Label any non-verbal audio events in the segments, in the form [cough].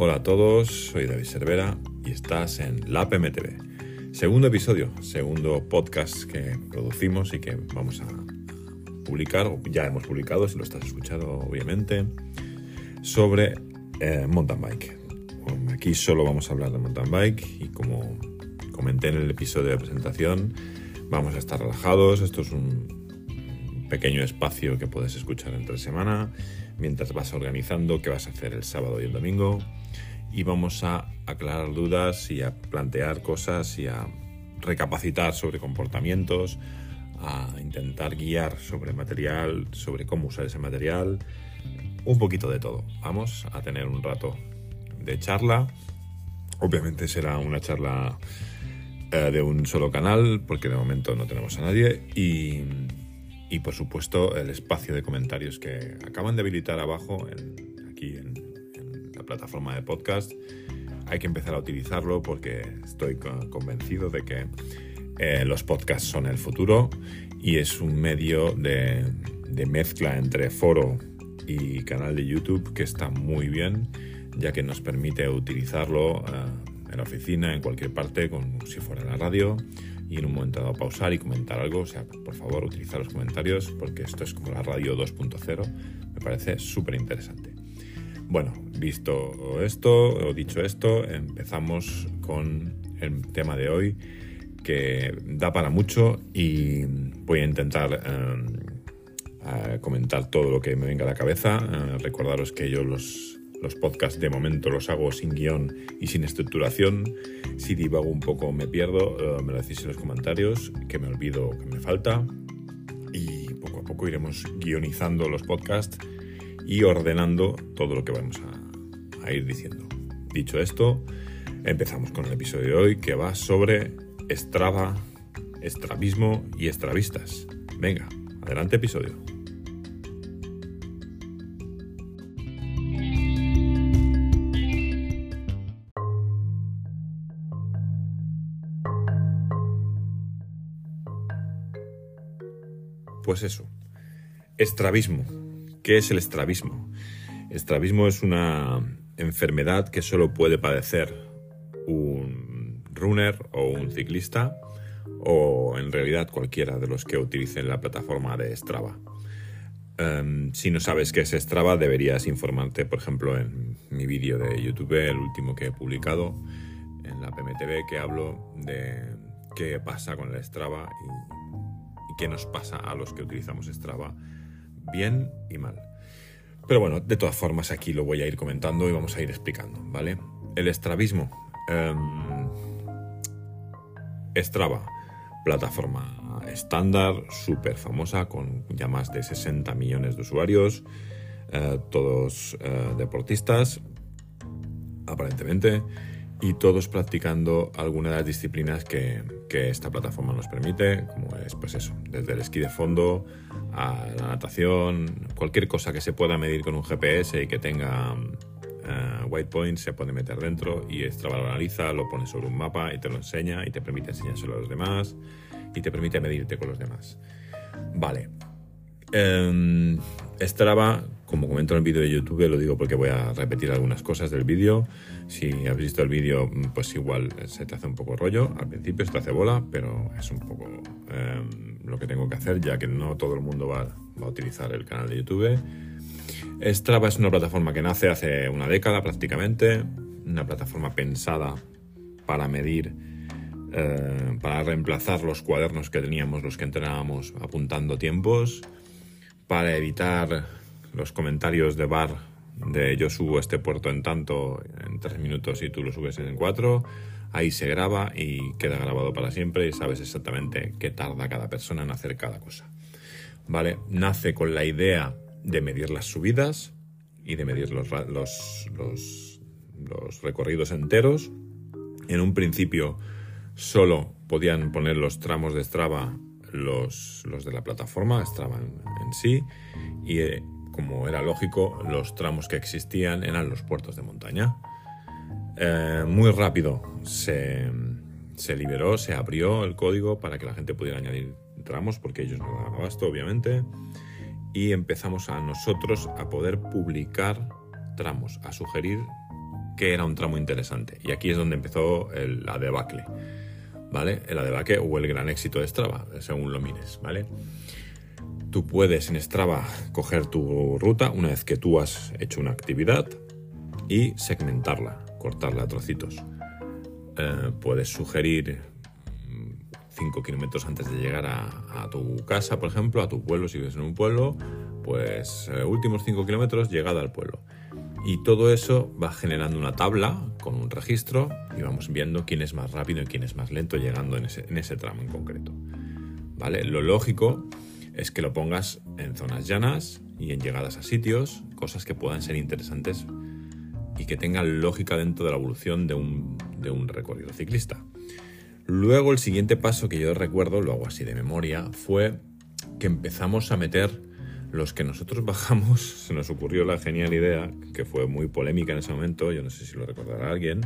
Hola a todos, soy David Cervera y estás en La PMTV. Segundo episodio, segundo podcast que producimos y que vamos a publicar, o ya hemos publicado, si lo estás escuchando obviamente, sobre eh, mountain bike. aquí solo vamos a hablar de mountain bike y como comenté en el episodio de presentación, vamos a estar relajados. Esto es un pequeño espacio que puedes escuchar entre semana mientras vas organizando qué vas a hacer el sábado y el domingo y vamos a aclarar dudas y a plantear cosas y a recapacitar sobre comportamientos, a intentar guiar sobre material, sobre cómo usar ese material, un poquito de todo. Vamos a tener un rato de charla. Obviamente será una charla eh, de un solo canal, porque de momento no tenemos a nadie. Y, y, por supuesto el espacio de comentarios que acaban de habilitar abajo, plataforma de podcast. Hay que empezar a utilizarlo porque estoy convencido de que eh, los podcasts son el futuro y es un medio de, mezcla entre foro y canal de YouTube que está muy bien, ya que nos permite utilizarlo eh, en la oficina, en cualquier parte, como si fuera la radio, y en un momento dado pausar y comentar algo. O sea, por favor, utilizar los comentarios porque esto es como la radio 2.0. Me parece súper interesante. Bueno, visto esto o dicho esto, empezamos con el tema de hoy que da para mucho y voy a intentar eh, comentar todo lo que me venga a la cabeza. Eh, recordaros que yo los, los podcasts de momento los hago sin guion y sin estructuración. Si divago un poco me pierdo, eh, me lo decís en los comentarios, que me olvido que me falta. Y poco a poco iremos guionizando los podcasts y ordenando todo lo que vamos a, ir diciendo. Dicho esto, empezamos con el episodio de hoy que va sobre Strava, estrabismo y estravistas. Venga, adelante episodio. Pues eso, estrabismo. ¿Qué es el estrabismo? Estrabismo es una enfermedad que solo puede padecer un runner o un ciclista o en realidad cualquiera de los que utilicen la plataforma de Strava. Em, si no sabes qué es Strava, deberías informarte, por ejemplo, en mi vídeo de YouTube, el último que he publicado en la PMTV, que hablo de qué pasa con el Strava y qué nos pasa a los que utilizamos Strava bien y mal. Pero bueno, de todas formas aquí lo voy a ir comentando y vamos a ir explicando, ¿vale? El estrabismo. Em, Strava, plataforma estándar, súper famosa, con ya más de 60 millones de usuarios, eh, todos eh, deportistas, aparentemente y todos practicando alguna de las disciplinas que, que, esta plataforma nos permite, como es pues eso, desde el esquí de fondo a la natación, cualquier cosa que se pueda medir con un GPS y que tenga uh, white points se puede meter dentro y Strava lo analiza, lo pone sobre un mapa y te lo enseña y te permite enseñárselo a los demás y te permite medirte con los demás. Vale. Um, Strava como comento en el vídeo de YouTube, lo digo porque voy a repetir algunas cosas del vídeo. Si has visto el vídeo, pues igual se te hace un poco rollo. Al principio se te hace bola, pero es un poco em, lo que tengo que hacer, ya que no todo el mundo va, a utilizar el canal de YouTube. Strava es una plataforma que nace hace una década prácticamente, una plataforma pensada para medir, eh, para reemplazar los cuadernos que teníamos, los que entrenábamos apuntando tiempos, para evitar los comentarios de bar de yo subo este puerto en tanto en tres minutos y tú lo subes en cuatro, ahí se graba y queda grabado para siempre y sabes exactamente qué tarda cada persona en hacer cada cosa. ¿Vale? Nace con la idea de medir las subidas y de medir los, los, los, recorridos enteros. En un principio solo podían poner los tramos de Strava los, los de la plataforma, Strava en, sí, y eh, como era lógico, los tramos que existían eran los puertos de montaña. Eh, muy rápido se, liberó, se abrió el código para que la gente pudiera añadir tramos, porque ellos no daban abasto, obviamente, y empezamos a nosotros a poder publicar tramos, a sugerir que era un tramo interesante. Y aquí es donde empezó el, la debacle, ¿vale? El debacle o el gran éxito de Strava, según lo mires, ¿vale? Tú puedes en Strava coger tu ruta una vez que tú has hecho una actividad y segmentarla, cortarla a trocitos. Eh, puedes sugerir 5 kilómetros antes de llegar a, tu casa, por ejemplo, a tu pueblo, si vives en un pueblo, pues eh, últimos 5 kilómetros, llegada al pueblo. Y todo eso va generando una tabla con un registro y vamos viendo quién es más rápido y quién es más lento llegando en ese, en ese tramo en concreto. ¿Vale? Lo lógico es que lo pongas en zonas llanas y en llegadas a sitios, cosas que puedan ser interesantes y que tengan lógica dentro de la evolución de un, de un recorrido ciclista. Luego el siguiente paso que yo recuerdo, lo hago así de memoria, fue que empezamos a meter los que nosotros bajamos, [laughs] se nos ocurrió la genial idea, que fue muy polémica en ese momento, yo no sé si lo recordará alguien,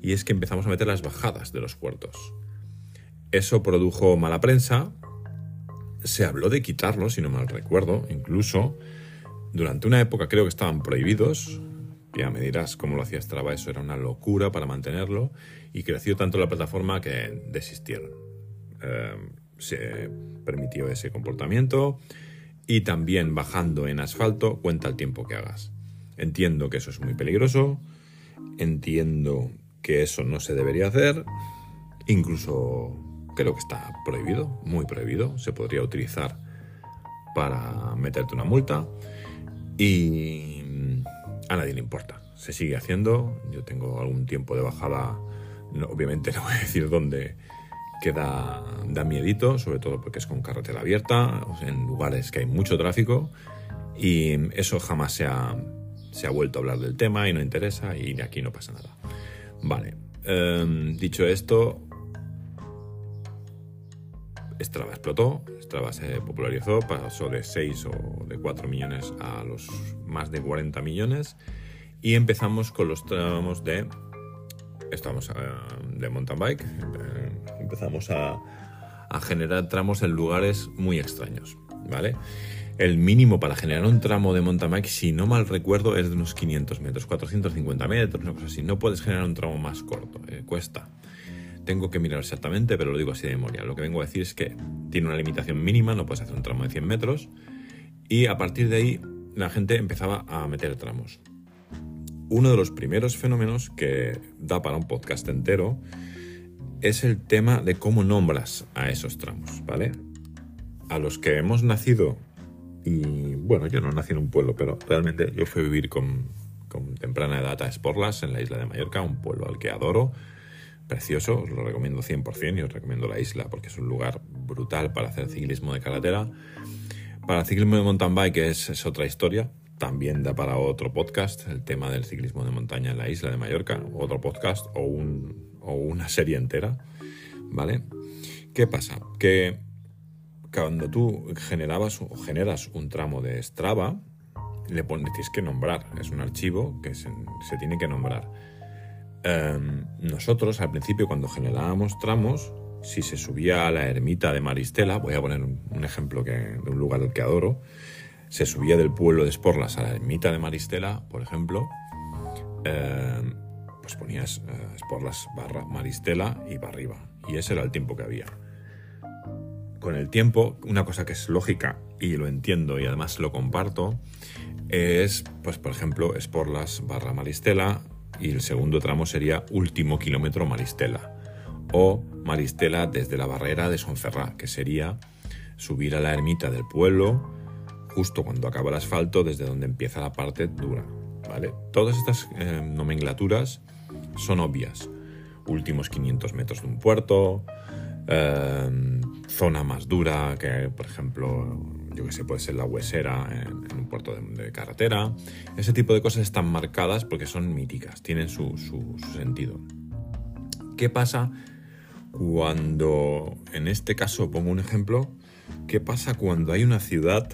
y es que empezamos a meter las bajadas de los puertos. Eso produjo mala prensa, se habló de quitarlos, si no mal recuerdo, incluso durante una época creo que estaban prohibidos, ya me dirás cómo lo hacía Strava, eso era una locura para mantenerlo y creció tanto la plataforma que desistieron. Eh, se permitió ese comportamiento y también bajando en asfalto cuenta el tiempo que hagas. Entiendo que eso es muy peligroso, entiendo que eso no se debería hacer, incluso creo que está prohibido, muy prohibido, se podría utilizar para meterte una multa y a nadie le importa. Se sigue haciendo. Yo tengo algún tiempo de bajada. obviamente no voy a decir dónde queda da miedito, sobre todo porque es con carretera abierta, en lugares que hay mucho tráfico. Y eso jamás se ha, se ha vuelto a hablar del tema y no interesa y de aquí no pasa nada. Vale. Em, dicho esto, Strava explotó, Strava se popularizó, pasó de 6 o de 4 millones a los más de 40 millones y empezamos con los tramos de estamos eh, de mountain bike eh, empezamos a, generar tramos en lugares muy extraños vale el mínimo para generar un tramo de mountain bike si no mal recuerdo es de unos 500 metros 450 metros una cosa así. No puedes generar un tramo más corto eh, cuesta tengo que mirar exactamente, pero lo digo así de memoria. Lo que vengo a decir es que tiene una limitación mínima, no puedes hacer un tramo de 100 metros. Y a partir de ahí la gente empezaba a meter tramos. Uno de los primeros fenómenos que da para un podcast entero es el tema de cómo nombras a esos tramos, ¿vale? A los que hemos nacido, y bueno, yo no nací en un pueblo, pero realmente yo fui a vivir con, con temprana edad a Esporlas, en la isla de Mallorca, un pueblo al que adoro precioso, os lo recomiendo 100% y os recomiendo la isla porque es un lugar brutal para hacer ciclismo de carretera. Para ciclismo de mountain bike es, otra historia, también da para otro podcast el tema del ciclismo de montaña en la isla de Mallorca, otro podcast o, un, o una serie entera, ¿vale? ¿Qué pasa? Que cuando tú generabas o generas un tramo de Strava, le pones, tienes que nombrar, es un archivo que se tiene que nombrar Em, nosotros al principio cuando generábamos tramos, si se subía a la ermita de Maristela, voy a poner un, ejemplo que, de un lugar al que adoro, se subía del pueblo de Esporlas a la ermita de Maristela, por ejemplo, em, pues ponías uh, Esporlas barra Maristela y para arriba. Y ese era el tiempo que había. Con el tiempo, una cosa que es lógica y lo entiendo y además lo comparto, es, pues por ejemplo, Esporlas barra Maristela y el segundo tramo sería último kilómetro Maristela o Maristela desde la barrera de Sonferrá, que sería subir a la ermita del pueblo justo cuando acaba el asfalto desde donde empieza la parte dura. ¿vale? Todas estas eh, nomenclaturas son obvias. Últimos 500 metros de un puerto, eh, zona más dura, que por ejemplo yo que sé, puede ser la huesera en, un puerto de, carretera. Ese tipo de cosas están marcadas porque son míticas, tienen su, sentido. ¿Qué pasa cuando, en este caso pongo un ejemplo, qué pasa cuando hay una ciudad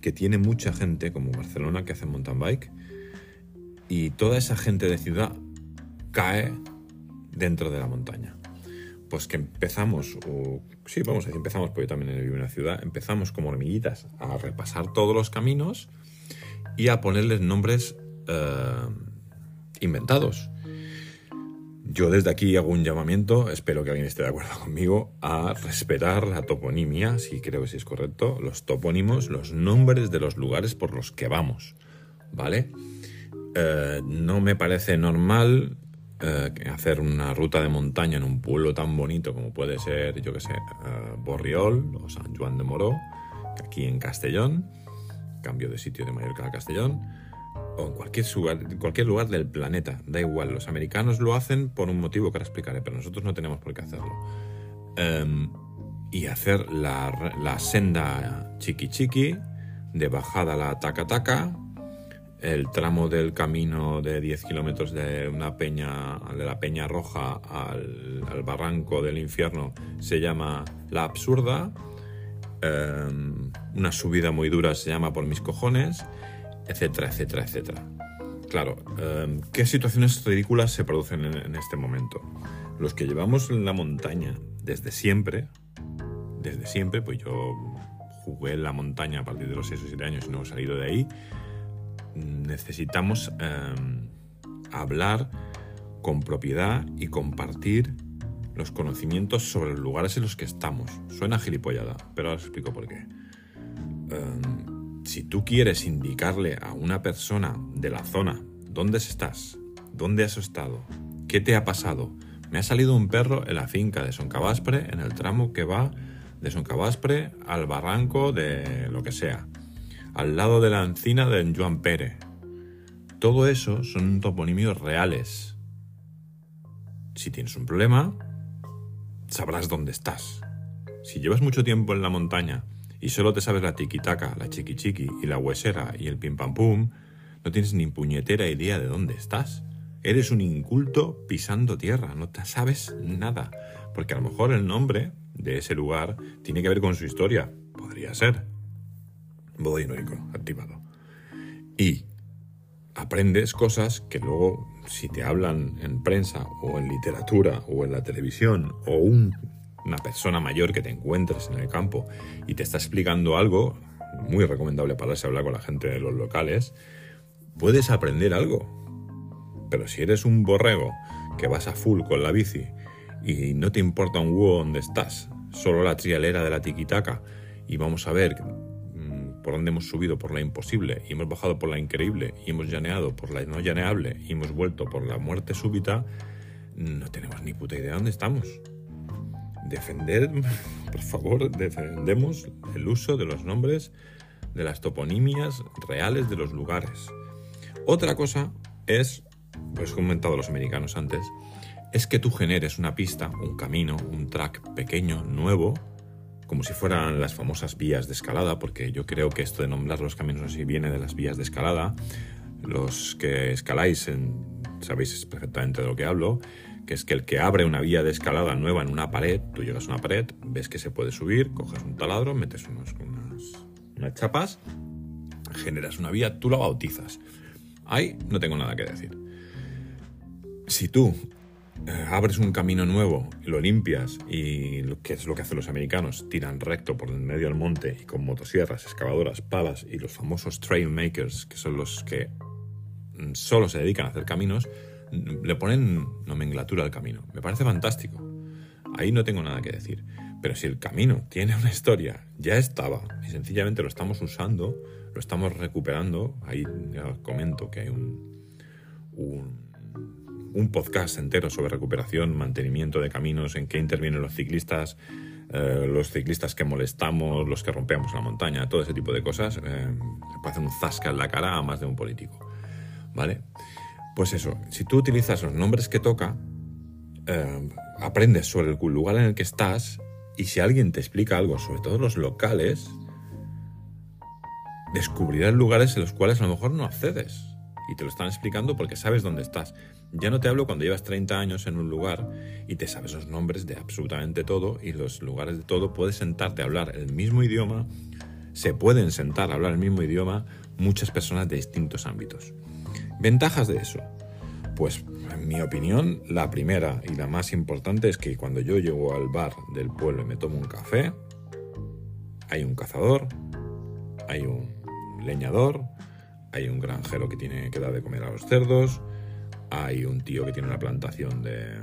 que tiene mucha gente, como Barcelona, que hace mountain bike, y toda esa gente de ciudad cae dentro de la montaña? Pues que empezamos, o sí, vamos a decir, empezamos, porque yo también vivo en una ciudad, empezamos como hormiguitas a repasar todos los caminos y a ponerles nombres eh, inventados. Yo desde aquí hago un llamamiento, espero que alguien esté de acuerdo conmigo, a respetar la toponimia, si creo que sí es correcto, los topónimos, los nombres de los lugares por los que vamos, ¿vale? Eh, no me parece normal eh, hacer una ruta de montaña en un pueblo tan bonito como puede ser, yo que sé, eh, Borriol o San Juan de Moró, aquí en Castellón, cambio de sitio de Mallorca a Castellón, o en cualquier lugar, cualquier lugar del planeta, da igual, los americanos lo hacen por un motivo que ahora explicaré, pero nosotros no tenemos por qué hacerlo. Em, y hacer la, la, senda chiqui chiqui, de bajada la taca taca, el tramo del camino de 10 kilómetros de una peña, de la Peña Roja al, barranco del infierno, se llama La Absurda. Em, una subida muy dura se llama Por mis cojones, etcétera, etcétera, etcétera. Claro, em, ¿qué situaciones ridículas se producen en, este momento? Los que llevamos en la montaña desde siempre, desde siempre, pues yo jugué en la montaña a partir de los 6 o 7 años y no he salido de ahí, necesitamos em, hablar con propiedad y compartir los conocimientos sobre los lugares en los que estamos. Suena gilipollada, pero ahora os explico por qué. Em, si tú quieres indicarle a una persona de la zona dónde estás, dónde has estado, qué te ha pasado, me ha salido un perro en la finca de Soncabaspre, en el tramo que va de Soncabaspre al barranco de lo que sea al lado de la encina de Joan Pérez. Todo eso son toponimios reales. Si tienes un problema, sabrás dónde estás. Si llevas mucho tiempo en la montaña y solo te sabes la tiquitaca, la chiqui y la huesera y el pim pam pum, no tienes ni puñetera idea de dónde estás. Eres un inculto pisando tierra, no te sabes nada. Porque a lo mejor el nombre de ese lugar tiene que ver con su historia. Podría ser modo irónico activado. Y aprendes cosas que luego, si te hablan en prensa o en literatura o en la televisión o una persona mayor que te encuentres en el campo y te está explicando algo, muy recomendable para a hablar con la gente de los locales, puedes aprender algo. Pero si eres un borrego que vas a full con la bici y no te importa un huevo donde estás, solo la trialera de la tiquitaca y vamos a ver por donde hemos subido por la imposible y hemos bajado por la increíble y hemos llaneado por la no llaneable y hemos vuelto por la muerte súbita, no tenemos ni puta idea de dónde estamos. Defender, [laughs] por favor, defendemos el uso de los nombres de las toponimias reales de los lugares. Otra cosa es, pues he comentado los americanos antes, es que tú generes una pista, un camino, un track pequeño, nuevo, como si fueran las famosas vías de escalada, porque yo creo que esto de nombrar los caminos así viene de las vías de escalada. Los que escaláis sabéis perfectamente de lo que hablo, que es que el que abre una vía de escalada nueva en una pared, tú llegas a una pared, ves que se puede subir, coges un taladro, metes unos, unas, unas chapas, generas una vía, tú la bautizas. Ahí no tengo nada que decir. Si tú abres un camino nuevo, lo limpias y que es lo que hacen los americanos, tiran recto por medio del monte y con motosierras, excavadoras, palas y los famosos trail makers, que son los que mm, solo se dedican a hacer caminos, le ponen nomenclatura al camino. Me parece fantástico. Ahí no tengo nada que decir. Pero si el camino tiene una historia, ya estaba y sencillamente lo estamos usando, lo estamos recuperando, ahí ya comento que hay un, un un podcast entero sobre recuperación, mantenimiento de caminos, en qué intervienen los ciclistas, eh, los ciclistas que molestamos, los que rompemos la montaña, todo ese tipo de cosas. Eh, puede hacer un zasca en la cara a más de un político. ¿Vale? Pues eso, si tú utilizas los nombres que toca, eh, aprendes sobre el lugar en el que estás y si alguien te explica algo, sobre todo los locales, descubrirás lugares en los cuales a lo mejor no accedes y te lo están explicando porque sabes dónde estás. Ya no te hablo cuando llevas 30 años en un lugar y te sabes los nombres de absolutamente todo y los lugares de todo, puedes sentarte a hablar el mismo idioma, se pueden sentar a hablar el mismo idioma muchas personas de distintos ámbitos. Ventajas de eso. Pues en mi opinión, la primera y la más importante es que cuando yo llego al bar del pueblo y me tomo un café, hay un cazador, hay un leñador, hay un granjero que tiene que dar de comer a los cerdos, hay un tío que tiene una plantación de,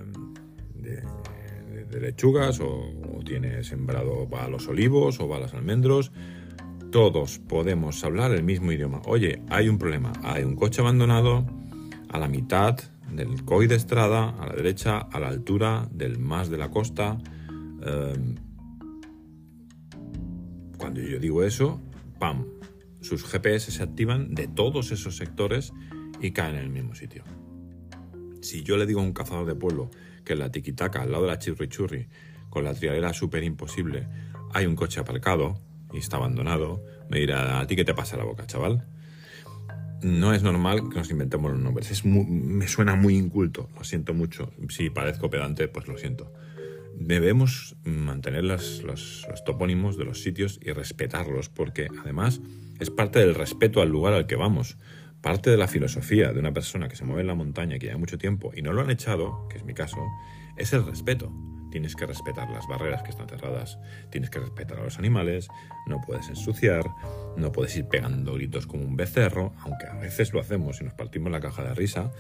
lechugas o, tiene sembrado va a los olivos o va a almendros. Todos podemos hablar el mismo idioma. Oye, hay un problema. Hay un coche abandonado a la mitad del COI de Estrada, a la derecha, a la altura del más de la costa. Eh, cuando yo digo eso, ¡pam! Sus GPS se activan de todos esos sectores y caen en el mismo sitio. Si yo le digo a un cazador de pueblo que en la tiquitaca, al lado de la churri con la trialera súper imposible, hay un coche aparcado y está abandonado, me dirá, ¿a ti qué te pasa la boca, chaval? No es normal que nos inventemos los nombres. Es me suena muy inculto, lo siento mucho. Si parezco pedante, pues lo siento. Debemos mantener los, los topónimos de los sitios y respetarlos, porque además es parte del respeto al lugar al que vamos. Parte de la filosofía de una persona que se mueve en la montaña, que lleva mucho tiempo y no lo han echado, que es mi caso, es el respeto. Tienes que respetar las barreras que están cerradas, tienes que respetar a los animales, no puedes ensuciar, no puedes ir pegando gritos como un becerro, aunque a veces lo hacemos y nos partimos la caja de risa,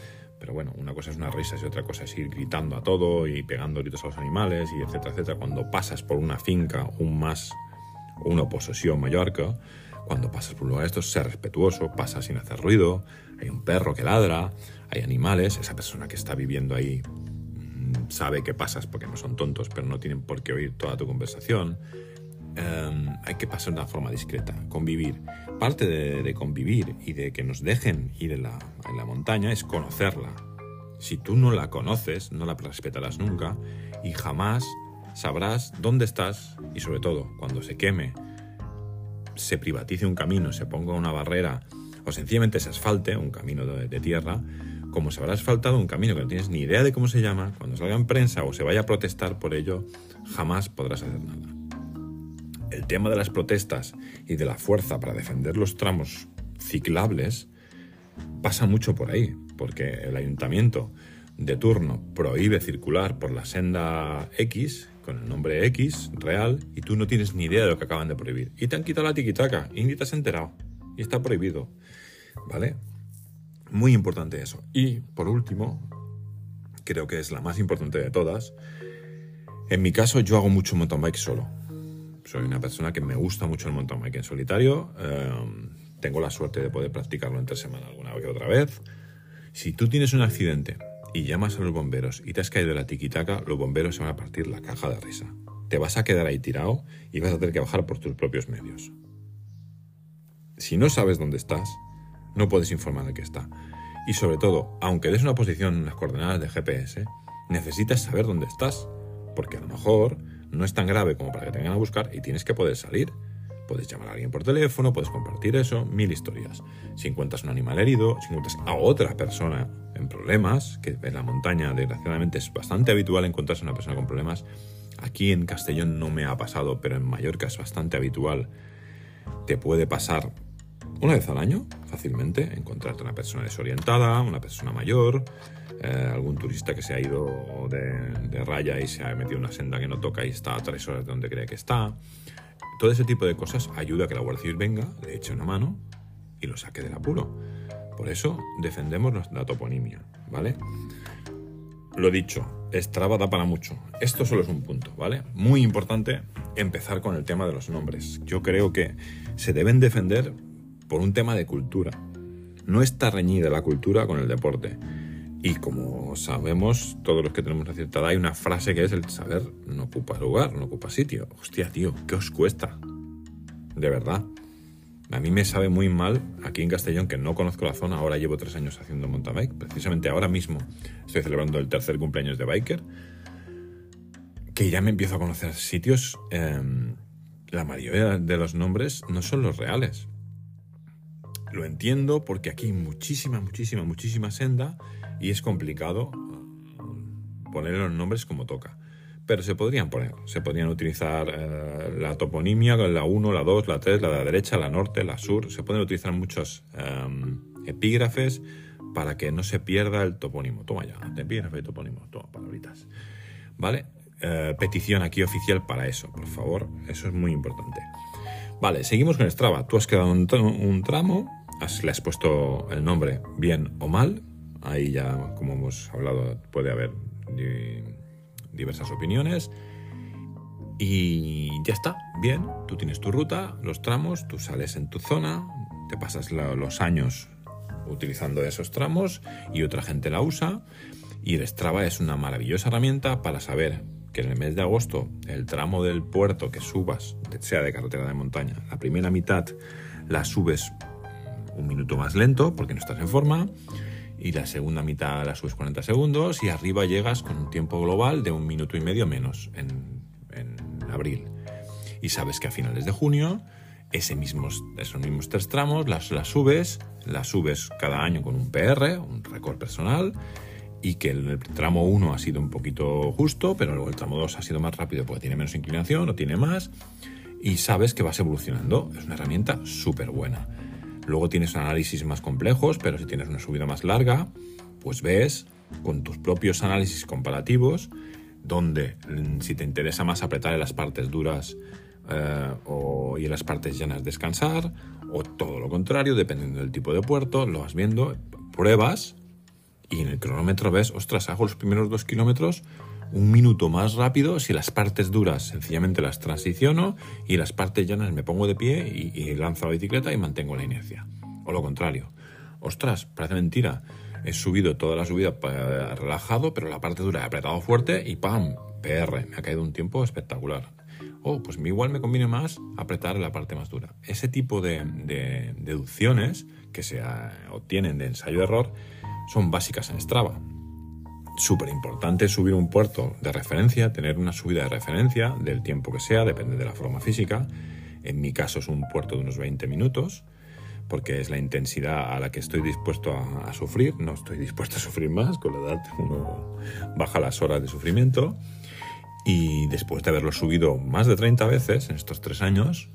pero bueno, una cosa es una risa y otra cosa es ir gritando a todo y pegando gritos a los animales y etcétera, etcétera. Cuando pasas por una finca, un más, una posesión Mallorca, cuando pasas por un lugar de estos, ser respetuoso, pasa sin hacer ruido, hay un perro que ladra, hay animales, esa persona que está viviendo ahí mm, sabe que pasas porque no son tontos, pero no tienen por qué oír toda tu conversación. Um, hay que pasar de una forma discreta, convivir. Parte de, convivir y de que nos dejen ir en la, en la montaña es conocerla. Si tú no la conoces, no la respetarás nunca y jamás sabrás dónde estás y sobre todo cuando se queme se privatice un camino, se ponga una barrera o sencillamente se asfalte un camino de, de, tierra, como se habrá asfaltado un camino que no tienes ni idea de cómo se llama, cuando salga en prensa o se vaya a protestar por ello, jamás podrás hacer nada. El tema de las protestas y de la fuerza para defender los tramos ciclables pasa mucho por ahí, porque el ayuntamiento de turno prohíbe circular por la senda X con el nombre X real y tú no tienes ni idea de lo que acaban de prohibir. Y te han quitado la tiquitaca y te has enterado. Y está prohibido. ¿Vale? Muy importante eso. Y por último, creo que es la más importante de todas. En mi caso, yo hago mucho mountain bike solo. Soy una persona que me gusta mucho el mountain bike en solitario. Eh, tengo la suerte de poder practicarlo entre semana alguna vez que otra vez. Si tú tienes un accidente y llamas a los bomberos y te has caído de la tiquitaca, los bomberos se van a partir la caja de risa. Te vas a quedar ahí tirado y vas a tener que bajar por tus propios medios. Si no sabes dónde estás, no puedes informar de qué está. Y sobre todo, aunque des una posición en las coordenadas de GPS, necesitas saber dónde estás, porque a lo mejor no es tan grave como para que te vengan a buscar y tienes que poder salir. Puedes llamar a alguien por teléfono, puedes compartir eso, mil historias. Si encuentras un animal herido, si encuentras a otra persona en problemas, que en la montaña desgraciadamente es bastante habitual encontrarse una persona con problemas. Aquí en Castellón no me ha pasado, pero en Mallorca es bastante habitual. Te puede pasar una vez al año, fácilmente, encontrarte una persona desorientada, una persona mayor, eh, algún turista que se ha ido de, raya y se ha metido en una senda que no toca y está a tres horas de donde cree que está. Todo ese tipo de cosas ayuda a que la Guardia Civil venga, le eche una mano y lo saque del apuro. Por eso defendemos la toponimia, ¿vale? Lo dicho, Strava da para mucho. Esto solo es un punto, ¿vale? Muy importante empezar con el tema de los nombres. Yo creo que se deben defender por un tema de cultura. No está reñida la cultura con el deporte. Y como sabemos, todos los que tenemos una cierta edad, hay una frase que es el saber no ocupa lugar, no ocupa sitio. Hostia, tío, ¿qué os cuesta? De verdad. A mí me sabe muy mal aquí en Castellón, que no conozco la zona, ahora llevo tres años haciendo mountain bike, precisamente ahora mismo estoy celebrando el tercer cumpleaños de Biker, que ya me empiezo a conocer sitios, eh, la mayoría de los nombres no son los reales. Lo entiendo porque aquí hay muchísima, muchísima, muchísima senda y es complicado poner los nombres como toca pero se podrían poner. Se podrían utilizar eh, la toponimia, la 1, la 2, la 3, la de la derecha, la norte, la sur. Se pueden utilizar muchos eh, epígrafes para que no se pierda el topónimo. Toma ya, epígrafe y topónimo, toma palabritas. ¿Vale? Eh, petición aquí oficial para eso, por favor. Eso es muy importante. Vale, seguimos con Strava. Tú has quedado un, un tramo, le has puesto el nombre bien o mal, ahí ya, como hemos hablado, puede haber diversas opiniones. Y ya está, bien, tú tienes tu ruta, los tramos, tú sales en tu zona, te pasas los años utilizando esos tramos y otra gente la usa. Y el Strava es una maravillosa herramienta para saber que en el mes de agosto el tramo del puerto que subas, sea de carretera de montaña, la primera mitad la subes un minuto más lento porque no estás en forma y la segunda mitad la subes 40 segundos y arriba llegas con un tiempo global de un minuto y medio menos en, abril. Y sabes que a finales de junio ese mismos, esos mismos tres tramos las, las subes, las subes cada año con un PR, un récord personal y que el tramo 1 ha sido un poquito justo, pero luego el tramo 2 ha sido más rápido porque tiene menos inclinación o tiene más, y sabes que vas evolucionando. Es una herramienta súper buena. Luego tienes análisis más complejos, pero si tienes una subida más larga, pues ves con tus propios análisis comparativos donde mm, si te interesa más apretar en las partes duras eh, o, y en las partes llanas descansar, o todo lo contrario, dependiendo del tipo de puerto, lo vas viendo, pruebas y en el cronómetro ves, ostras, hago los primeros dos kilómetros un minuto más rápido si las partes duras sencillamente las transiciono y las partes llanas me pongo de pie y, lanzo la bicicleta y mantengo la inercia. O lo contrario. Ostras, parece mentira. He subido toda la subida relajado, pero la parte dura he apretado fuerte y ¡pam! PR. Me ha caído un tiempo espectacular. Oh, pues igual me conviene más apretar la parte más dura. Ese tipo de, de deducciones que se obtienen de ensayo-error son básicas en Strava. Súper importante subir un puerto de referencia, tener una subida de referencia del tiempo que sea, depende de la forma física. En mi caso es un puerto de unos 20 minutos, porque es la intensidad a la que estoy dispuesto a, sufrir. No estoy dispuesto a sufrir más, con la edad uno baja las horas de sufrimiento. Y después de haberlo subido más de 30 veces en estos tres años,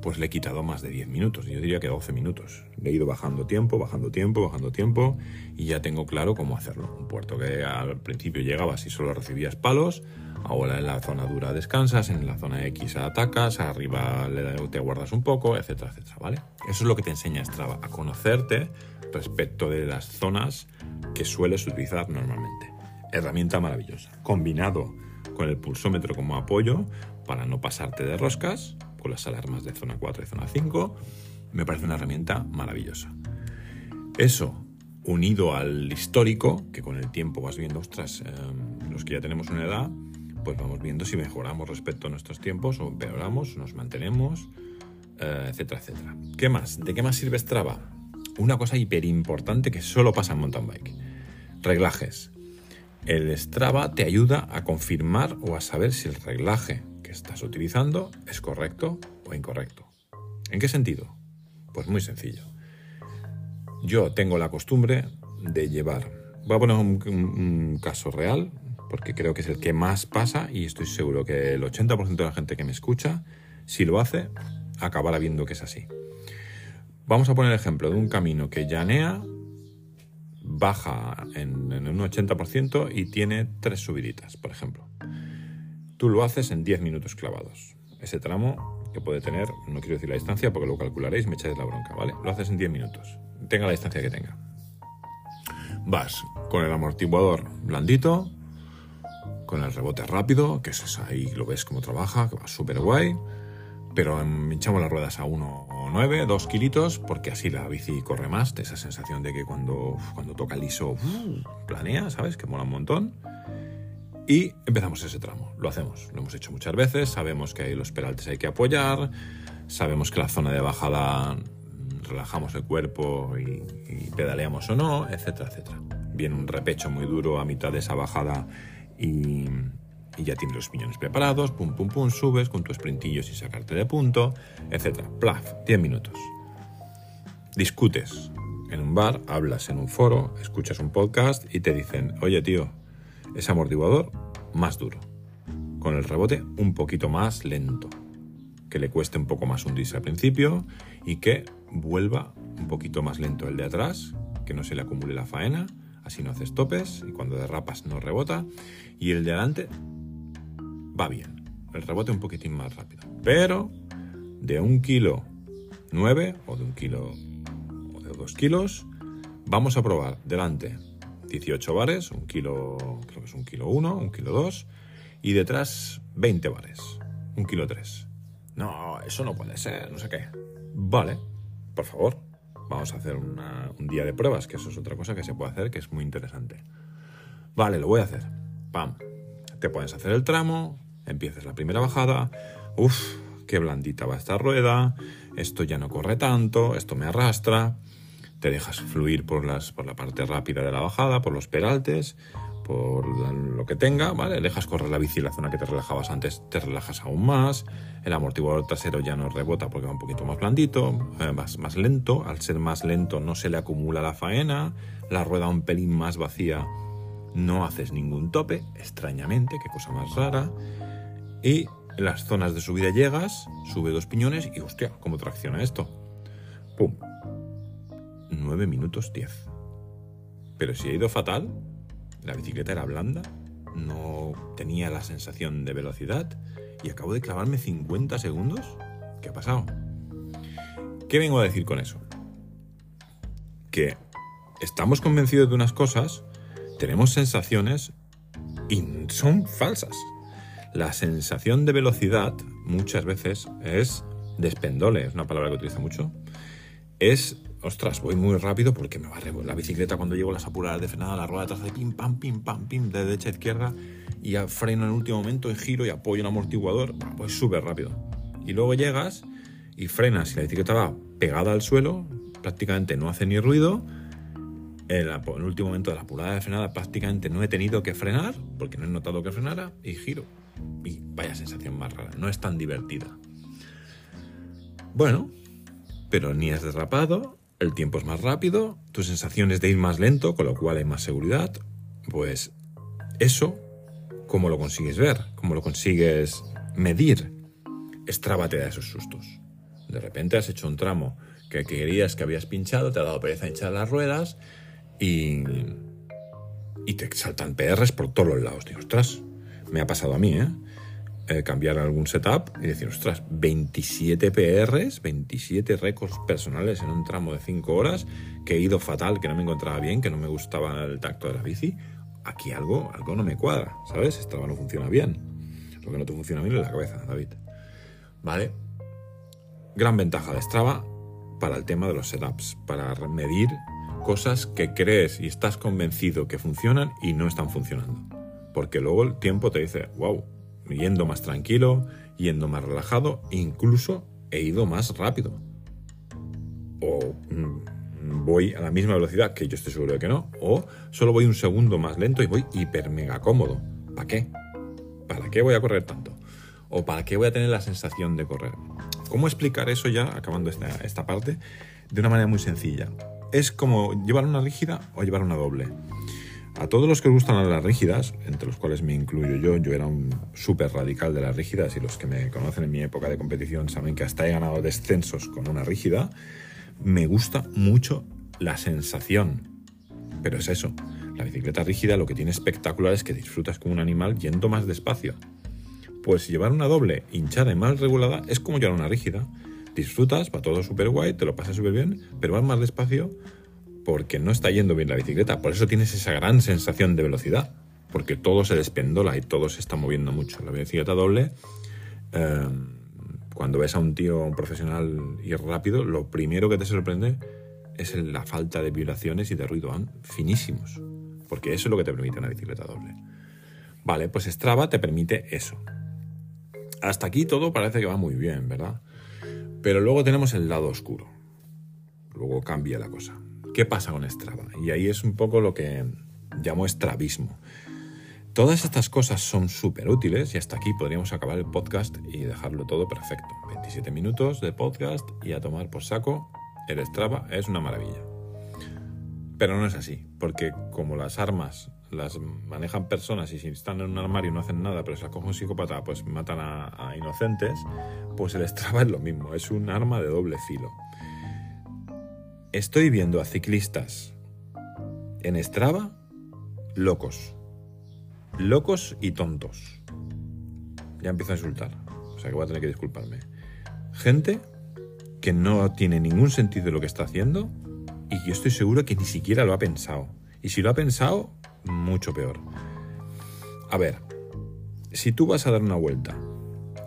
pues le he quitado más de 10 minutos, yo diría que 12 minutos. Le he ido bajando tiempo, bajando tiempo, bajando tiempo y ya tengo claro cómo hacerlo. Un puerto que al principio llegabas y solo recibías palos, ahora en la zona dura descansas, en la zona X atacas, arriba te guardas un poco, etcétera, etcétera, ¿vale? Eso es lo que te enseña Strava, a conocerte respecto de las zonas que sueles utilizar normalmente. Herramienta maravillosa. Combinado con el pulsómetro como apoyo para no pasarte de roscas, con las alarmas de zona 4 y zona 5, me parece una herramienta maravillosa. Eso, unido al histórico, que con el tiempo vas viendo, ostras, em, los que ya tenemos una edad, pues vamos viendo si mejoramos respecto a nuestros tiempos o empeoramos, nos mantenemos, eh, etcétera, etcétera. ¿Qué más? ¿De qué más sirve Strava? Una cosa hiper importante que solo pasa en mountain bike. Reglajes. El Strava te ayuda a confirmar o a saber si el reglaje estás utilizando es correcto o incorrecto. ¿En qué sentido? Pues muy sencillo. Yo tengo la costumbre de llevar, voy a poner un, caso real, porque creo que es el que más pasa y estoy seguro que el 80% de la gente que me escucha, si lo hace, acabará viendo que es así. Vamos a poner el ejemplo de un camino que llanea, baja en un 80% y tiene tres subiditas, por ejemplo. Tú lo haces en 10 minutos clavados. Ese tramo que puede tener, no quiero decir la distancia porque lo calcularéis, me echáis la bronca, ¿vale? Lo haces en 10 minutos, tenga la distancia que tenga. Vas con el amortiguador blandito, con el rebote rápido, que es ahí lo ves cómo trabaja, que va súper guay, pero hinchamos las ruedas a 1,9, 2 kilitos, porque así la bici corre más, de esa sensación de que cuando, cuando toca liso planea, ¿sabes? Que mola un montón. Y empezamos ese tramo. Lo hacemos. Lo hemos hecho muchas veces. Sabemos que los peraltes hay que apoyar. Sabemos que la zona de bajada mm, relajamos el cuerpo y, pedaleamos o no, etcétera, etcétera. Viene un repecho muy duro a mitad de esa bajada y, ya tienes los piñones preparados. Pum, pum, pum. Subes con tu sprintillo sin sacarte de punto, etcétera. Plaf, 10 minutos. Discutes en un bar, hablas en un foro, escuchas un podcast y te dicen, oye tío, ese amortiguador más duro, con el rebote un poquito más lento, que le cueste un poco más hundirse al principio y que vuelva un poquito más lento el de atrás, que no se le acumule la faena, así no haces topes y cuando derrapas no rebota, y el de adelante va bien, el rebote un poquitín más rápido, pero de un kilo 9 o de un kilo o de dos kilos, vamos a probar delante 18 bares, un kilo, creo que es un kilo 1, un kilo 2, y detrás 20 bares, un kilo 3. No, eso no puede ser, no sé qué. Vale, por favor, vamos a hacer un día de pruebas, que eso es otra cosa que se puede hacer, que es muy interesante. Vale, lo voy a hacer. Pam. Te puedes hacer el tramo, empiezas la primera bajada. Uf, qué blandita va esta rueda. Esto ya no corre tanto, esto me arrastra te dejas fluir por, las, por la parte rápida de la bajada, por los peraltes, por lo que tenga, ¿vale? Dejas correr la bici, la zona que te relajabas antes, te relajas aún más, el amortiguador trasero ya no rebota porque va un poquito más blandito, eh, más, más lento, al ser más lento no se le acumula la faena, la rueda un pelín más vacía, no haces ningún tope, extrañamente, qué cosa más rara, y en las zonas de subida llegas, sube dos piñones y hostia, ¿cómo tracciona esto? ¡Pum! 9 minutos 10. Pero si ha ido fatal, la bicicleta era blanda, no tenía la sensación de velocidad y acabo de clavarme 50 segundos. ¿Qué ha pasado? ¿Qué vengo a decir con eso? Que estamos convencidos de unas cosas, tenemos sensaciones y son falsas. La sensación de velocidad muchas veces es despendole, es una palabra que utiliza mucho, es ostras, voy muy rápido porque me va a la bicicleta cuando llego las apuradas de frenada, la rueda atrás de pim, pam, pim, pam, pim, de derecha a izquierda y freno en el último momento y giro y apoyo el amortiguador, pues súper rápido. Y luego llegas y frenas y la bicicleta va pegada al suelo, prácticamente no hace ni ruido. En, el último momento de la apurada de frenada prácticamente no he tenido que frenar porque no he notado que frenara y giro. Y vaya sensación más rara, no es tan divertida. Bueno, pero ni es derrapado, el tiempo es más rápido, tu sensación es de ir más lento, con lo cual hay más seguridad. Pues eso, ¿cómo lo consigues ver? ¿Cómo lo consigues medir? Strava da esos sustos. De repente has hecho un tramo que querías que habías pinchado, te ha dado pereza hinchar las ruedas y, y te saltan PRs por todos los lados. Digo, ostras, me ha pasado a mí, ¿eh? Eh, cambiar algún setup y decir, ostras, 27 PRs, 27 récords personales en un tramo de 5 horas, que he ido fatal, que no me encontraba bien, que no me gustaba el tacto de la bici. Aquí algo, algo no me cuadra, ¿sabes? Strava no funciona bien. Lo que no te funciona bien es la cabeza, David. ¿Vale? Gran ventaja de Strava para el tema de los setups, para medir cosas que crees y estás convencido que funcionan y no están funcionando. Porque luego el tiempo te dice, wow, yendo más tranquilo, yendo más relajado, incluso he ido más rápido. O mm, voy a la misma velocidad, que yo estoy seguro de que no, o solo voy un segundo más lento y voy hiper mega cómodo. ¿Para qué? ¿Para qué voy a correr tanto? ¿O para qué voy a tener la sensación de correr? ¿Cómo explicar eso ya, acabando esta, esta parte, de una manera muy sencilla? Es como llevar una rígida o llevar una doble. A todos los que os gustan las rígidas, entre los cuales me incluyo yo, yo era un súper radical de las rígidas y los que me conocen en mi época de competición saben que hasta he ganado descensos con una rígida, me gusta mucho la sensación. Pero es eso, la bicicleta rígida lo que tiene espectacular es que disfrutas como un animal yendo más despacio. Pues llevar una doble hinchada y mal regulada es como llevar una rígida. Disfrutas, va todo súper guay, te lo pasas súper bien, pero vas más despacio porque no está yendo bien la bicicleta. Por eso tienes esa gran sensación de velocidad, porque todo se despendola y todo se está moviendo mucho. La bicicleta doble, em, cuando ves a un tío, un profesional ir rápido, lo primero que te sorprende es la falta de vibraciones y de ruido finísimos, porque eso es lo que te permite una bicicleta doble. Vale, pues Strava te permite eso. Hasta aquí todo parece que va muy bien, ¿verdad? Pero luego tenemos el lado oscuro. Luego cambia la cosa. ¿Qué pasa con Strava? Y ahí es un poco lo que llamo estrabismo. Todas estas cosas son súper útiles y hasta aquí podríamos acabar el podcast y dejarlo todo perfecto. 27 minutos de podcast y a tomar por saco. El Strava es una maravilla. Pero no es así, porque como las armas las manejan personas y si están en un armario no hacen nada, pero se las coge un psicópata, pues matan a, a inocentes, pues el Strava es lo mismo, es un arma de doble filo. Estoy viendo a ciclistas en Strava locos. Locos y tontos. Ya empiezo a insultar. O sea que voy a tener que disculparme. Gente que no tiene ningún sentido lo que está haciendo y yo estoy seguro que ni siquiera lo ha pensado. Y si lo ha pensado, mucho peor. A ver, si tú vas a dar una vuelta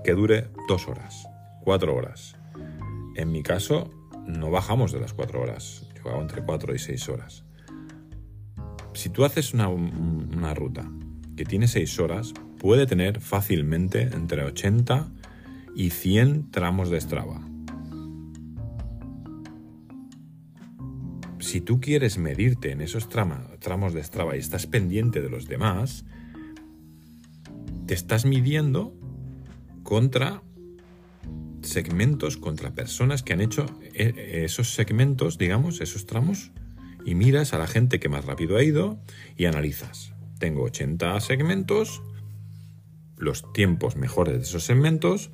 que dure dos horas, cuatro horas, en mi caso no bajamos de las cuatro horas, yo hago entre cuatro y seis horas. Si tú haces una, ruta que tiene seis horas, puede tener fácilmente entre 80 y 100 tramos de Strava. Si tú quieres medirte en esos tramos de Strava y estás pendiente de los demás, te estás midiendo contra segmentos, contra personas que han hecho eh, esos segmentos, digamos, esos tramos, y miras a la gente que más rápido ha ido y analizas. Tengo 80 segmentos, los tiempos mejores de esos segmentos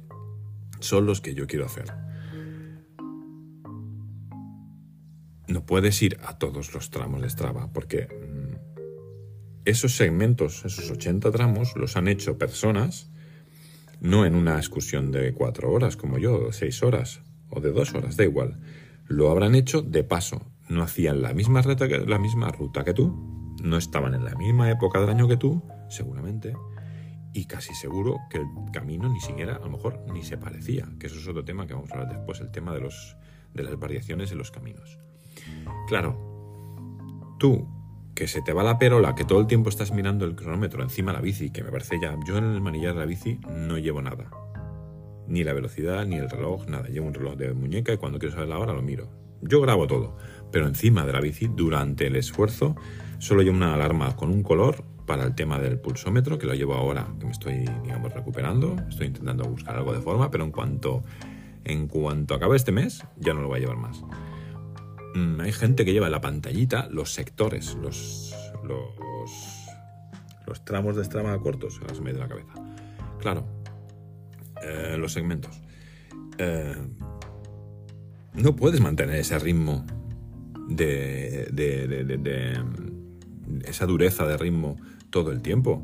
son los que yo quiero hacer. No puedes ir a todos los tramos de Strava porque mm, esos segmentos, esos 80 tramos, los han hecho personas no en una excursión de cuatro horas como yo, de seis horas o de dos horas, da igual. Lo habrán hecho de paso. No hacían la misma, ruta que, la misma ruta que tú, no estaban en la misma época del año que tú, seguramente, y casi seguro que el camino ni siquiera, a lo mejor, ni se parecía, que eso es otro tema que vamos a hablar después, el tema de, los, de las variaciones en los caminos. Claro, tú, que se te va la perola, que todo el tiempo estás mirando el cronómetro encima de la bici, que me parece ya, yo en el manillar de la bici no llevo nada. Ni la velocidad, ni el reloj, nada. Llevo un reloj de muñeca y cuando quiero saber la hora lo miro. Yo grabo todo, pero encima de la bici, durante el esfuerzo, solo llevo una alarma con un color para el tema del pulsómetro, que lo llevo ahora, que me estoy, digamos, recuperando. Estoy intentando buscar algo de forma, pero en cuanto, en cuanto acabe este mes, ya no lo voy a llevar más. Mm, hay gente que lleva en la pantallita los sectores, los, los, los tramos de Strava cortos, ahora se me de la cabeza. Claro, eh, los segmentos. Eh, no puedes mantener ese ritmo de, de, de, esa dureza de ritmo todo el tiempo.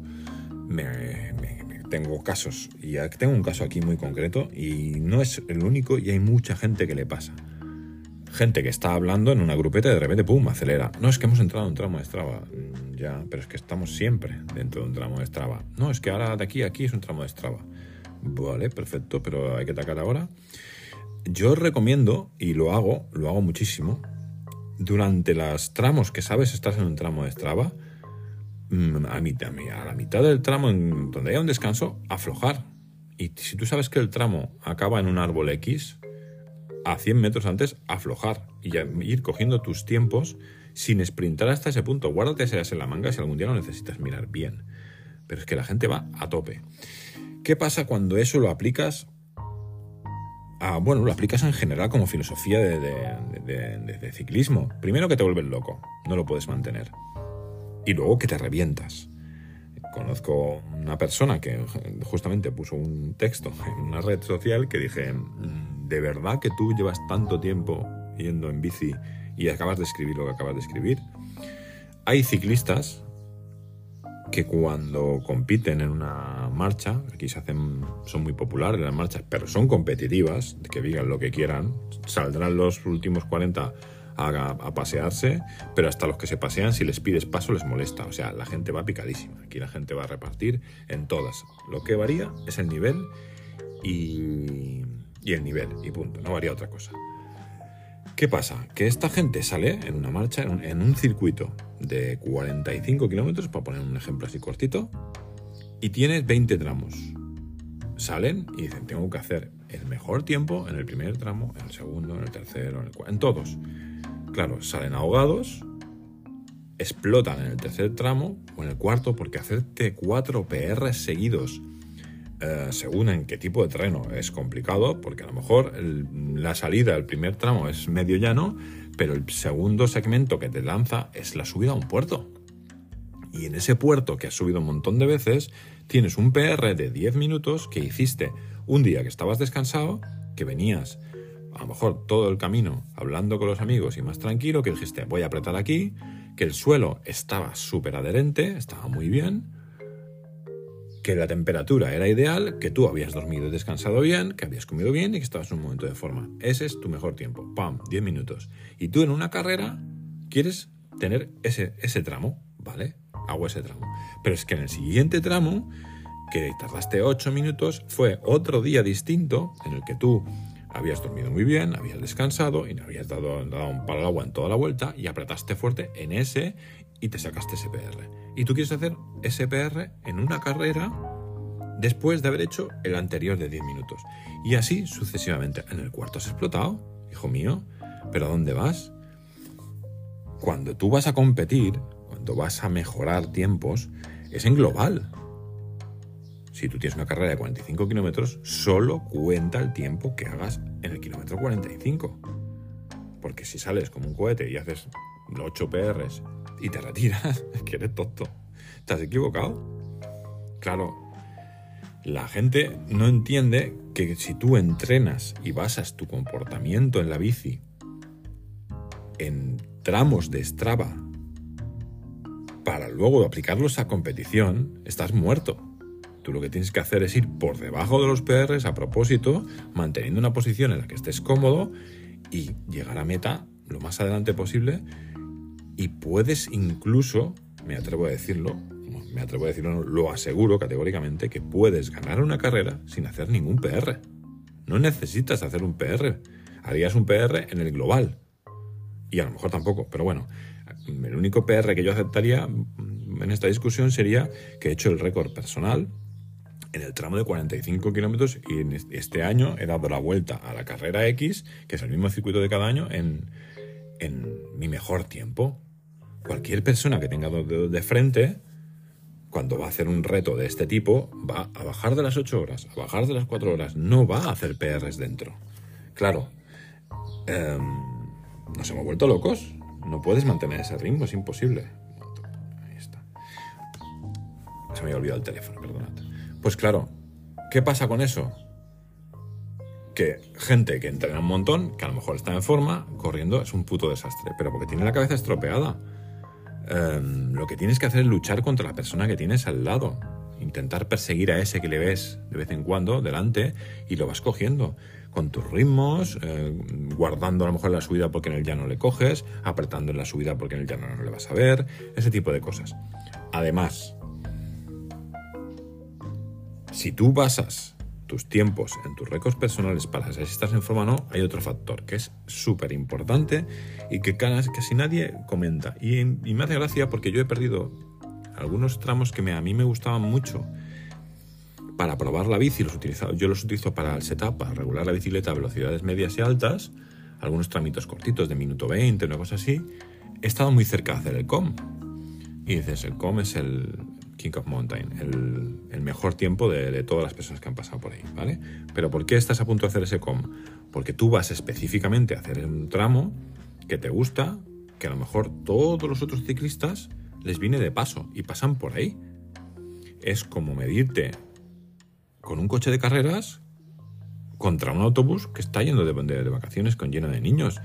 Tengo casos, y tengo un caso aquí muy concreto, y no es el único, y hay mucha gente que le pasa. Gente que está hablando en una grupeta y de repente, ¡pum!, acelera. No, es que hemos entrado en un tramo de Strava. Mm, ya, pero es que estamos siempre dentro de un tramo de Strava. No, es que ahora de aquí a aquí es un tramo de Strava. Vale, perfecto, pero hay que atacar ahora. Yo recomiendo, y lo hago, lo hago muchísimo, durante los tramos que sabes estás en un tramo de Strava, Mm, a, mitad, a la mitad del tramo en donde haya un descanso, aflojar. Y si tú sabes que el tramo acaba en un árbol X, a 100 metros antes, aflojar y ir cogiendo tus tiempos sin sprintar hasta ese punto. Guárdate ese en la manga si algún día lo necesitas mirar bien. Pero es que la gente va a tope. ¿Qué pasa cuando eso lo aplicas? Bueno, lo aplicas en general como filosofía de, de ciclismo. Primero que te vuelves loco, no lo puedes mantener y luego que te revientas. Conozco una persona que justamente puso un texto en una red social que dije, mm, ¿de verdad que tú llevas tanto tiempo yendo en bici y acabas de escribir lo que acabas de escribir? Hay ciclistas que cuando compiten en una marcha, aquí se hacen, son muy populares las marchas, pero son competitivas, que digan lo que quieran, saldrán los últimos 40 a, pasearse, pero hasta los que se pasean, si les pides paso, les molesta. O sea, la gente va picadísima. Aquí la gente va a repartir en todas. Lo que varía es el nivel y, y el nivel, y punto. No varía otra cosa. ¿Qué pasa? Que esta gente sale en una marcha, en un, circuito de 45 kilómetros, para poner un ejemplo así cortito, y tiene 20 tramos. Salen y dicen, tengo que hacer el mejor tiempo en el primer tramo, en el segundo, en el tercero, en el en todos. Claro, salen ahogados, explotan en el tercer tramo o en el cuarto porque hacerte cuatro PR seguidos eh, según en qué tipo de terreno. Es complicado porque a lo mejor la salida del primer tramo es medio llano pero el segundo segmento que te lanza es la subida a un puerto. Y en ese puerto que has subido un montón de veces tienes un PR de 10 minutos que hiciste un día que estabas descansado que venías a lo mejor todo el camino hablando con los amigos y más tranquilo, que dijiste, voy a apretar aquí, que el suelo estaba súper adherente, estaba muy bien, que la temperatura era ideal, que tú habías dormido y descansado bien, que habías comido bien y que estabas en un momento de forma. Ese es tu mejor tiempo. ¡Pam! 10 minutos. Y tú en una carrera quieres tener ese, ese tramo, ¿vale? Hago ese tramo. Pero es que en el siguiente tramo, que tardaste 8 minutos, fue otro día distinto en el que tú habías dormido muy bien, habías descansado y habías dado, dado un palo al agua en toda la vuelta y apretaste fuerte en ese y te sacaste SPR. Y tú quieres hacer SPR en una carrera después de haber hecho el anterior de 10 minutos. Y así sucesivamente. En el cuarto has explotado, hijo mío. ¿Pero a dónde vas? Cuando tú vas a competir, cuando vas a mejorar tiempos, es en global. Si tú tienes una carrera de 45 kilómetros, solo cuenta el tiempo que hagas en el kilómetro 45. Porque si sales como un cohete y haces 8 PRs y te retiras, [laughs] que eres tonto. ¿Te has equivocado? Claro, la gente no entiende que si tú entrenas y basas tu comportamiento en la bici en tramos de Strava para luego aplicarlos a competición, estás muerto. Tú lo que tienes que hacer es ir por debajo de los PRs a propósito, manteniendo una posición en la que estés cómodo y llegar a meta lo más adelante posible. Y puedes incluso, me atrevo a decirlo, me atrevo a decirlo, lo aseguro categóricamente, que puedes ganar una carrera sin hacer ningún PR. No necesitas hacer un PR. Harías un PR en el global. Y a lo mejor tampoco, pero bueno, el único PR que yo aceptaría en esta discusión sería que he hecho el récord personal en el tramo de 45 kilómetros y este año he dado la vuelta a la carrera X, que es el mismo circuito de cada año, en, en mi mejor tiempo. Cualquier persona que tenga dos dedos de frente cuando va a hacer un reto de este tipo, va a bajar de las 8 horas, a bajar de las 4 horas, no va a hacer PRs dentro. Claro, em, nos hemos vuelto locos. No puedes mantener ese ritmo, es imposible. Ahí está. Se me había olvidado el teléfono, perdonad. Pues claro, ¿qué pasa con eso? Que gente que entrena un montón, que a lo mejor está en forma, corriendo, es un puto desastre, pero porque tiene la cabeza estropeada. Em, lo que tienes que hacer es luchar contra la persona que tienes al lado. Intentar perseguir a ese que le ves de vez en cuando delante y lo vas cogiendo con tus ritmos, eh, guardando a lo mejor la subida porque en el llano le coges, apretando en la subida porque en el llano no le vas a ver, ese tipo de cosas. Además, si tú basas tus tiempos, en tus récords personales para saber si estás en forma o no, hay otro factor que es súper importante y que casi nadie comenta. Y, me hace gracia porque yo he perdido algunos tramos que a mí me gustaban mucho para probar la bici. Los yo los utilizo para el setup, para regular la bicicleta a velocidades medias y altas, algunos tramitos cortitos de minuto 20, una cosa así. He estado muy cerca de hacer el COM. Y dices, el COM es el, King of Mountain, el, mejor tiempo de, todas las personas que han pasado por ahí, ¿vale? Pero ¿por qué estás a punto de hacer ese com? Porque tú vas específicamente a hacer un tramo que te gusta, que a lo mejor todos los otros ciclistas les viene de paso y pasan por ahí. Es como medirte con un coche de carreras contra un autobús que está yendo de, de vacaciones con lleno de niños.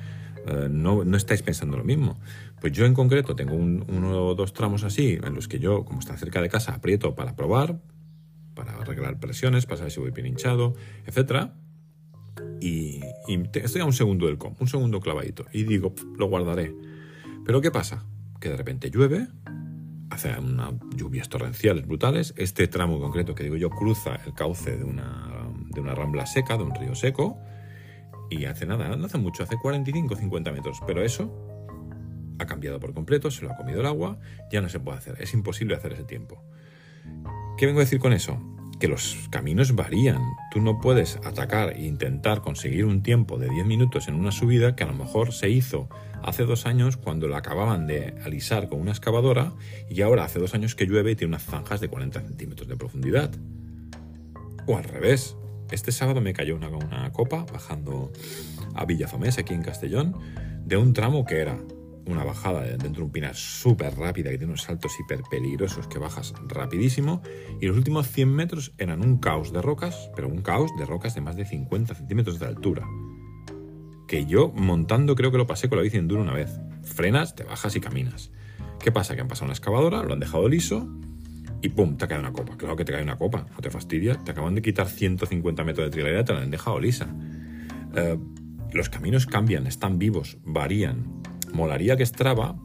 Eh, no, no, estáis pensando lo mismo. Pues yo en concreto tengo uno o dos tramos así en los que yo, como está cerca de casa, aprieto para probar, para arreglar presiones, para saber si voy bien hinchado, etc. Y, estoy a un segundo del com, un segundo clavadito. Y digo, lo guardaré. Pero ¿qué pasa? Que de repente llueve, hace unas lluvias torrenciales brutales. Este tramo concreto que digo yo cruza el cauce de una, de una rambla seca, de un río seco y hace nada, no hace mucho, hace 45 50 metros. Pero eso ha cambiado por completo, se lo ha comido el agua, ya no se puede hacer. Es imposible hacer ese tiempo. ¿Qué vengo a decir con eso? Que los caminos varían. Tú no puedes atacar e intentar conseguir un tiempo de 10 minutos en una subida que a lo mejor se hizo hace dos años cuando la acababan de alisar con una excavadora y ahora hace dos años que llueve y tiene unas zanjas de 40 centímetros de profundidad. O al revés, este sábado me cayó una, una copa bajando a Villafamés, aquí en Castellón, de un tramo que era una bajada dentro de un pinar súper rápida, que tiene unos saltos hiper peligrosos que bajas rapidísimo, y los últimos 100 metros eran un caos de rocas, pero un caos de rocas de más de 50 centímetros de altura. Que yo montando creo que lo pasé con la bici enduro una vez. Frenas, te bajas y caminas. ¿Qué pasa? Que han pasado una excavadora, lo han dejado liso y ¡pum! te cae una copa. Claro que te cae una copa, no te fastidia. Te acaban de quitar 150 metros de trilera y te la han dejado lisa. Eh, los caminos cambian, están vivos, varían. Molaría que Strava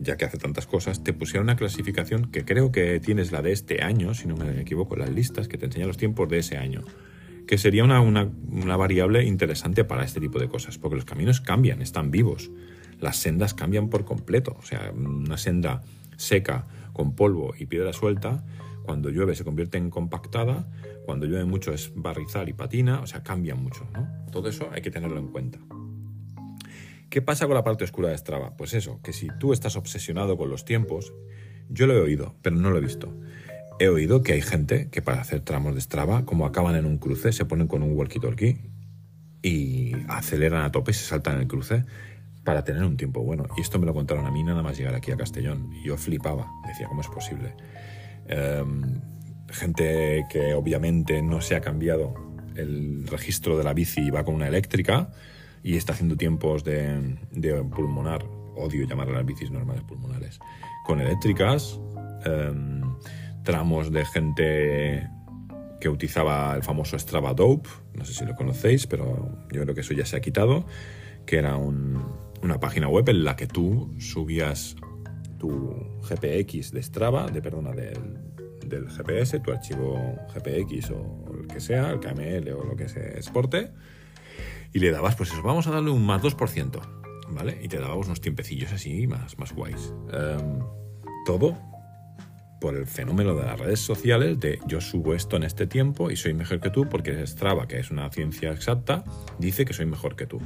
ya que hace tantas cosas, te pusiera una clasificación que creo que tienes la de este año, si no me equivoco, las listas que te enseñan los tiempos de ese año, que sería una, una variable interesante para este tipo de cosas, porque los caminos cambian, están vivos, las sendas cambian por completo, o sea, una senda seca con polvo y piedra suelta, cuando llueve se convierte en compactada, cuando llueve mucho es barrizal y patina, o sea, cambia mucho, ¿no? Todo eso hay que tenerlo en cuenta. ¿Qué pasa con la parte oscura de Strava? Pues eso, que si tú estás obsesionado con los tiempos, yo lo he oído, pero no lo he visto. He oído que hay gente que para hacer tramos de Strava, como acaban en un cruce, se ponen con un walkie-talkie y aceleran a tope y se saltan el cruce para tener un tiempo bueno. Y esto me lo contaron a mí nada más llegar aquí a Castellón. Y yo flipaba, decía, ¿cómo es posible? Em, gente que obviamente no se ha cambiado el registro de la bici y va con una eléctrica y está haciendo tiempos de, pulmonar, odio llamar a las bicis normales pulmonares, con eléctricas, em, tramos de gente que utilizaba el famoso Strava Dope, no sé si lo conocéis, pero yo creo que eso ya se ha quitado, que era una página web en la que tú subías tu GPX de Strava, de perdona, del, del GPS, tu archivo GPX o el que sea, el KML o lo que se exporte, y le dabas, pues eso, vamos a darle un más 2%, ¿vale? Y te dabas unos tiempecillos así más, más guays. Em, todo por el fenómeno de las redes sociales de yo subo esto en este tiempo y soy mejor que tú porque Strava, que es una ciencia exacta, dice que soy mejor que tú.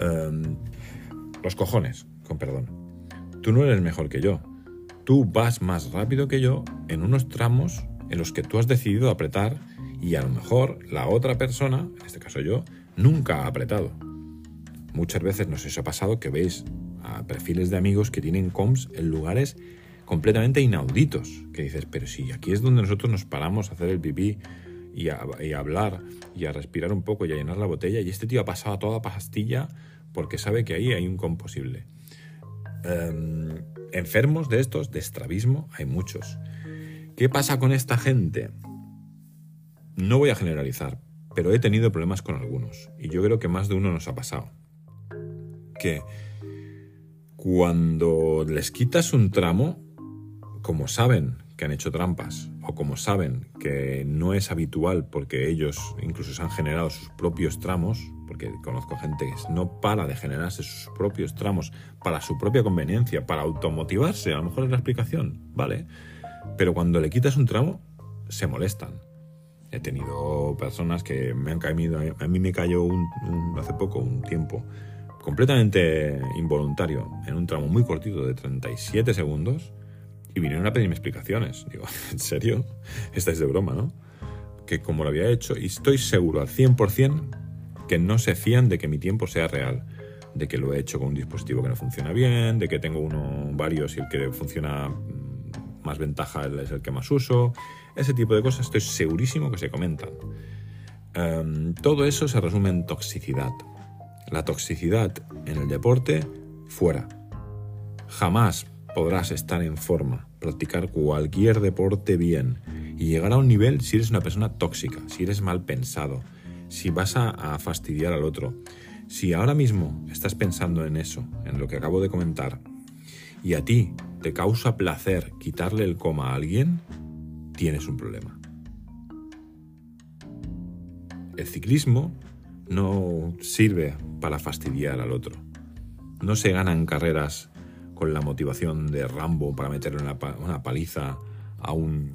Em, los cojones, con perdón. Tú no eres mejor que yo. Tú vas más rápido que yo en unos tramos en los que tú has decidido apretar y a lo mejor la otra persona, en este caso yo, nunca ha apretado. Muchas veces nos ha pasado que veis a perfiles de amigos que tienen comps en lugares completamente inauditos, que dices, pero si aquí es donde nosotros nos paramos a hacer el pipí y a, hablar y a respirar un poco y a llenar la botella y este tío ha pasado a toda pastilla porque sabe que ahí hay un comp posible. Em, enfermos de estos, de estrabismo, hay muchos. ¿Qué pasa con esta gente? No voy a generalizar, pero he tenido problemas con algunos y yo creo que más de uno nos ha pasado. Que cuando les quitas un tramo, como saben que han hecho trampas o como saben que no es habitual porque ellos incluso se han generado sus propios tramos, porque conozco gente que no para de generarse sus propios tramos para su propia conveniencia, para automotivarse, a lo mejor es la explicación, ¿vale? Pero cuando le quitas un tramo, se molestan. He tenido personas que me han caído, a mí me cayó un, hace poco un tiempo completamente involuntario en un tramo muy cortito de 37 segundos y vinieron a pedirme explicaciones. Digo, [laughs] ¿en serio? Estáis de broma, ¿no? Que como lo había hecho, y estoy seguro al 100% que no se fían de que mi tiempo sea real, de que lo he hecho con un dispositivo que no funciona bien, de que tengo uno, varios y el que funciona mm, más ventaja es el que más uso, ese tipo de cosas estoy segurísimo que se comentan. Em, todo eso se resume en toxicidad. La toxicidad en el deporte, fuera. Jamás podrás estar en forma, practicar cualquier deporte bien y llegar a un nivel si eres una persona tóxica, si eres mal pensado, si vas a, a fastidiar al otro. Si ahora mismo estás pensando en eso, en lo que acabo de comentar, y a ti te causa placer quitarle el coma a alguien, tienes un problema. El ciclismo no sirve para fastidiar al otro. No se ganan carreras con la motivación de Rambo para meterle una, paliza a un,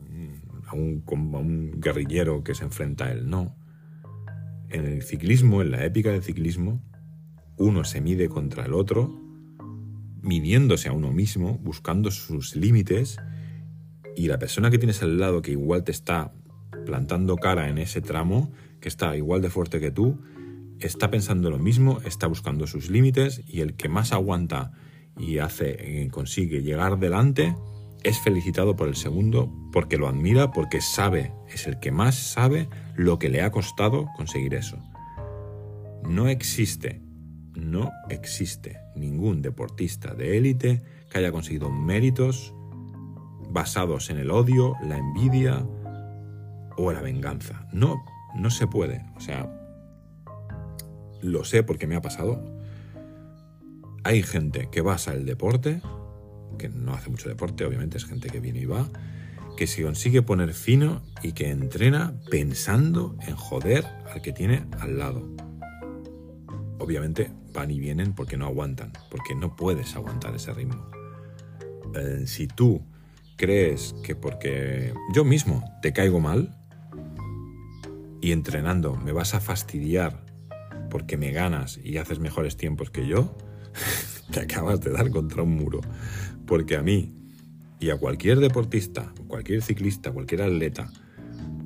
a un guerrillero que se enfrenta a él. No. En el ciclismo, en la épica del ciclismo, uno se mide contra el otro, midiéndose a uno mismo, buscando sus límites y la persona que tienes al lado que igual te está plantando cara en ese tramo, que está igual de fuerte que tú, está pensando lo mismo, está buscando sus límites y el que más aguanta y hace eh, consigue llegar delante es felicitado por el segundo porque lo admira, porque sabe, es el que más sabe lo que le ha costado conseguir eso. No existe, no existe ningún deportista de élite que haya conseguido méritos basados en el odio, la envidia o la venganza. No, no se puede. O sea, lo sé porque me ha pasado. Hay gente que basa el deporte que no hace mucho deporte, obviamente es gente que viene y va, que se consigue poner fino y que entrena pensando en joder al que tiene al lado. Obviamente van y vienen porque no aguantan, porque no puedes aguantar ese ritmo. Eh, si tú crees que porque yo mismo te caigo mal y entrenando me vas a fastidiar porque me ganas y haces mejores tiempos que yo, [laughs] te acabas de dar contra un muro. Porque a mí y a cualquier deportista, cualquier ciclista, cualquier atleta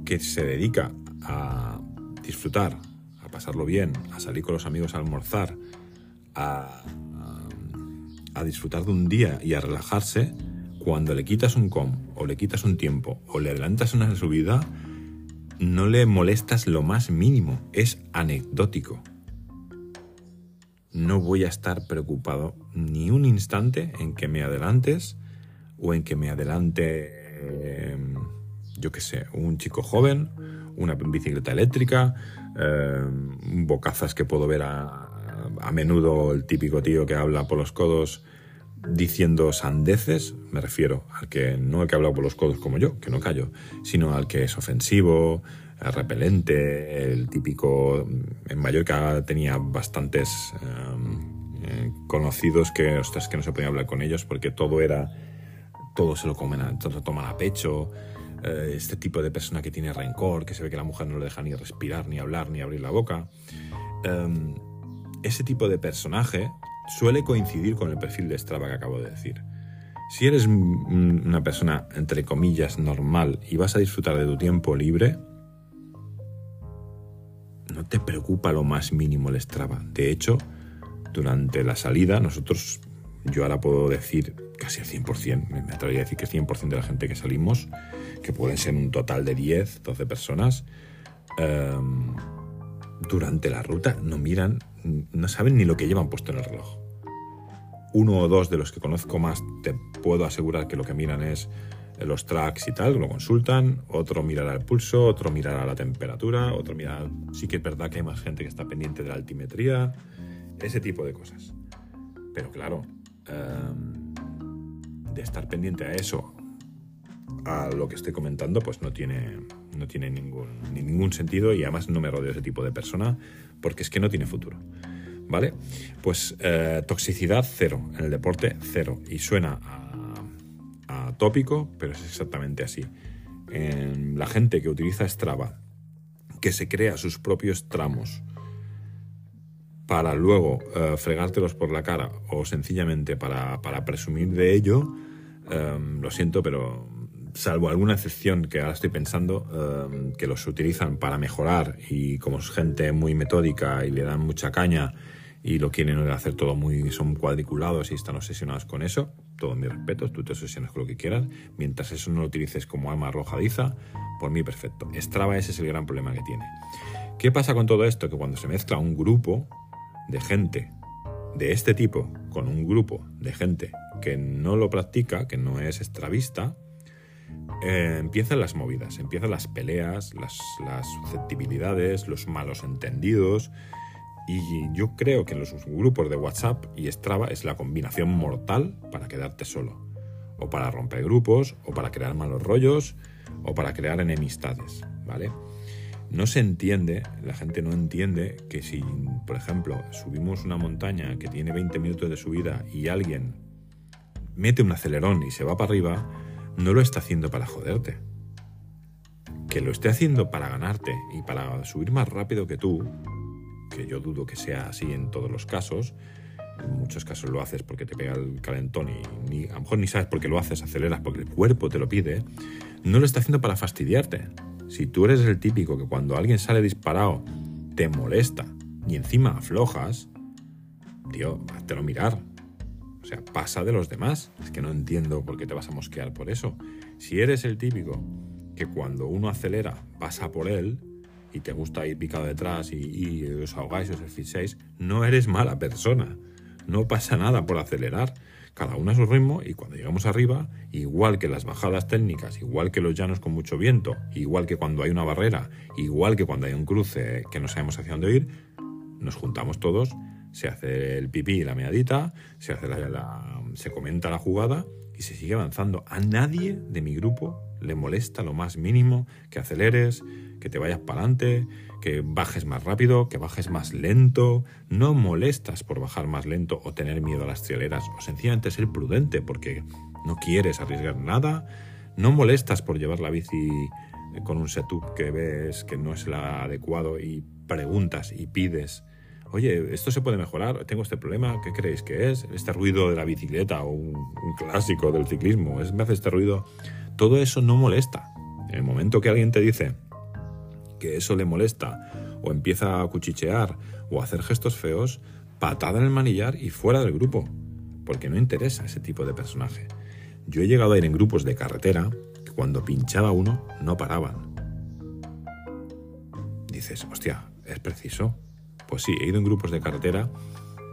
que se dedica a disfrutar, a pasarlo bien, a salir con los amigos a almorzar, a, a, disfrutar de un día y a relajarse, cuando le quitas un com o le quitas un tiempo o le adelantas una subida, no le molestas lo más mínimo, es anecdótico. No voy a estar preocupado ni un instante en que me adelantes o en que me adelante, em, yo qué sé, un chico joven, una bicicleta eléctrica, eh, bocazas que puedo ver a, a menudo el típico tío que habla por los codos diciendo sandeces, me refiero al que no el que habla por los codos como yo, que no callo, sino al que es ofensivo, repelente, el típico... En Mallorca tenía bastantes em, eh, conocidos que, ostras, que no se podía hablar con ellos porque todo era... Todo se lo comen, todo lo toman a pecho. Eh, este tipo de persona que tiene rencor, que se ve que la mujer no le deja ni respirar, ni hablar, ni abrir la boca. Em, ese tipo de personaje suele coincidir con el perfil de Strava que acabo de decir. Si eres una persona, entre comillas, normal y vas a disfrutar de tu tiempo libre, no te preocupa lo más mínimo el Strava. De hecho, durante la salida, nosotros, yo ahora puedo decir casi al 100%, me atrevería a decir que 100% de la gente que salimos, que pueden ser un total de 10, 12 personas, em, durante la ruta no miran, no saben ni lo que llevan puesto en el reloj. Uno o dos de los que conozco más te puedo asegurar que lo que miran es los tracks y tal, lo consultan, otro mirará el pulso, otro mirará la temperatura, otro mirará, sí que es verdad que hay más gente que está pendiente de la altimetría, ese tipo de cosas. Pero claro, em, de estar pendiente a eso, a lo que estoy comentando, pues no tiene, no tiene ningún, ningún sentido y además no me rodeo ese tipo de persona porque es que no tiene futuro. ¿Vale? Pues eh, toxicidad cero, en el deporte cero. Y suena a, tópico, pero es exactamente así. La gente que utiliza Strava, que se crea sus propios tramos para luego eh, fregártelos por la cara o sencillamente para, presumir de ello, eh, lo siento, pero salvo alguna excepción que ahora estoy pensando, em, que los utilizan para mejorar y como es gente muy metódica y le dan mucha caña y lo quieren hacer todo muy, son cuadriculados y están obsesionados con eso, todo mi respeto, tú te obsesionas con lo que quieras, mientras eso no lo utilices como arma arrojadiza, por mí perfecto. Strava ese es el gran problema que tiene. ¿Qué pasa con todo esto? Que cuando se mezcla un grupo de gente de este tipo con un grupo de gente que no lo practica, que no es estravista, eh, empiezan las movidas, empiezan las peleas, las, susceptibilidades, los malos entendidos. Y yo creo que los grupos de WhatsApp y Strava es la combinación mortal para quedarte solo. O para romper grupos, o para crear malos rollos, o para crear enemistades, ¿vale? No se entiende, la gente no entiende que si, por ejemplo, subimos una montaña que tiene 20 minutos de subida y alguien mete un acelerón y se va para arriba, no lo está haciendo para joderte. Que lo esté haciendo para ganarte y para subir más rápido que tú, que yo dudo que sea así en todos los casos, en muchos casos lo haces porque te pega el calentón y ni, a lo mejor ni sabes por qué lo haces, aceleras porque el cuerpo te lo pide, no lo está haciendo para fastidiarte. Si tú eres el típico que cuando alguien sale disparado te molesta y encima aflojas, tío, lo mirar. O sea, pasa de los demás. Es que no entiendo por qué te vas a mosquear por eso. Si eres el típico que cuando uno acelera pasa por él y te gusta ir picado detrás y, os ahogáis os asfixiáis, no eres mala persona. No pasa nada por acelerar. Cada uno a su ritmo y cuando llegamos arriba, igual que las bajadas técnicas, igual que los llanos con mucho viento, igual que cuando hay una barrera, igual que cuando hay un cruce que no sabemos hacia dónde ir, nos juntamos todos se hace el pipí y la meadita, se, hace la, se comenta la jugada y se sigue avanzando. A nadie de mi grupo le molesta lo más mínimo que aceleres, que te vayas para adelante, que bajes más rápido, que bajes más lento. No molestas por bajar más lento o tener miedo a las trialeras o sencillamente ser prudente porque no quieres arriesgar nada. No molestas por llevar la bici con un setup que ves que no es el adecuado y preguntas y pides. Oye, esto se puede mejorar, tengo este problema, ¿qué creéis que es? Este ruido de la bicicleta o un, clásico del ciclismo, es, me hace este ruido. Todo eso no molesta. En el momento que alguien te dice, que eso le molesta o empieza a cuchichear o a hacer gestos feos, patada en el manillar y fuera del grupo, porque no interesa ese tipo de personaje. Yo he llegado a ir en grupos de carretera que cuando pinchaba uno no paraban. Dices, hostia, ¿es preciso? Pues sí, he ido en grupos de carretera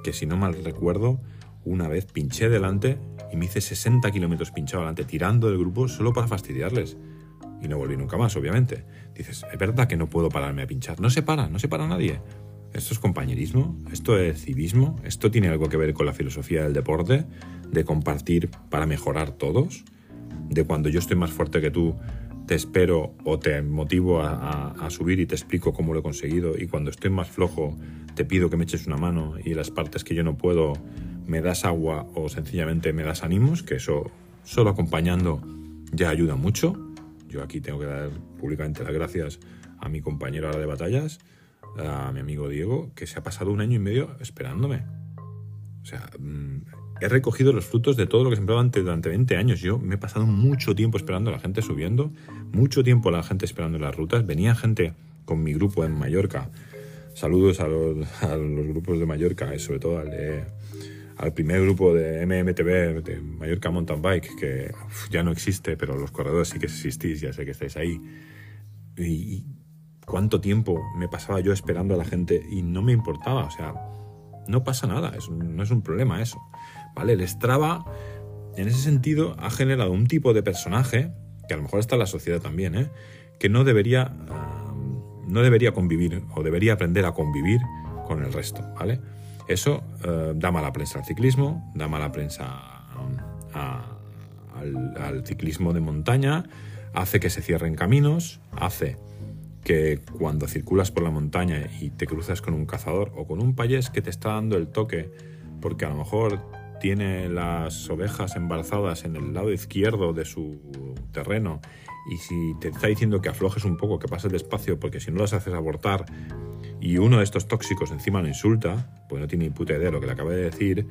que si no mal recuerdo, una vez pinché delante y me hice 60 kilómetros pinchado delante tirando del grupo solo para fastidiarles y no volví nunca más, obviamente. Dices, es verdad que no puedo pararme a pinchar. No se para, no se para nadie. ¿Esto es compañerismo? ¿Esto es civismo? ¿Esto tiene algo que ver con la filosofía del deporte? ¿De compartir para mejorar todos? ¿De cuando yo estoy más fuerte que tú, te espero o te motivo a, a, subir y te explico cómo lo he conseguido? Y cuando estoy más flojo, te pido que me eches una mano y las partes que yo no puedo, me das agua o sencillamente me das ánimos, que eso solo acompañando ya ayuda mucho. Yo aquí tengo que dar públicamente las gracias a mi compañero ahora de batallas, a mi amigo Diego, que se ha pasado un año y medio esperándome. O sea, mm, he recogido los frutos de todo lo que he sembrado durante 20 años. Yo me he pasado mucho tiempo esperando a la gente subiendo, mucho tiempo a la gente esperando las rutas. Venía gente con mi grupo en Mallorca. Saludos a los, a los grupos de Mallorca, sobre todo al de al primer grupo de MMTV de Mallorca Mountain Bike, que ya no existe, pero los corredores sí que existís, ya sé que estáis ahí. Y, cuánto tiempo me pasaba yo esperando a la gente y no me importaba, o sea, no pasa nada, no es un problema eso. ¿Vale? El Strava, en ese sentido, ha generado un tipo de personaje, que a lo mejor está en la sociedad también, ¿eh? que no debería, no debería convivir o debería aprender a convivir con el resto, ¿vale? Eso eh, da mala prensa al ciclismo, da mala prensa al, ciclismo de montaña, hace que se cierren caminos, hace que cuando circulas por la montaña y te cruzas con un cazador o con un payés que te está dando el toque, porque a lo mejor tiene las ovejas embarazadas en el lado izquierdo de su terreno y si te está diciendo que aflojes un poco, que pases despacio, porque si no las haces abortar y uno de estos tóxicos encima lo insulta, pues no tiene ni puta idea de lo que le acaba de decir,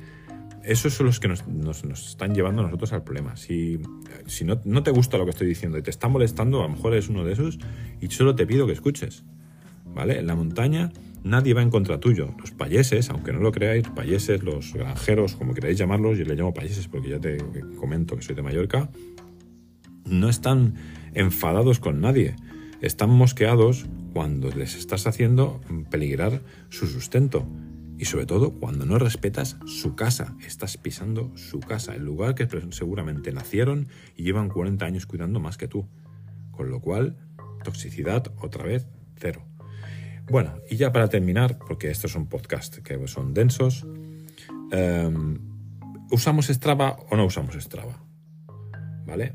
esos son los que nos, están llevando nosotros al problema. Si, no, te gusta lo que estoy diciendo y te está molestando, a lo mejor eres uno de esos y solo te pido que escuches. ¿Vale? En la montaña nadie va en contra tuyo. Los payeses, aunque no lo creáis, payeses, los granjeros, como queráis llamarlos, yo les llamo payeses porque ya te comento que soy de Mallorca, no están enfadados con nadie. Están mosqueados cuando les estás haciendo peligrar su sustento. Y sobre todo cuando no respetas su casa, estás pisando su casa, el lugar que seguramente nacieron y llevan 40 años cuidando más que tú. Con lo cual, toxicidad otra vez cero. Bueno, y ya para terminar, porque estos son podcasts que son densos, em, ¿usamos Strava o no usamos Strava? ¿Vale?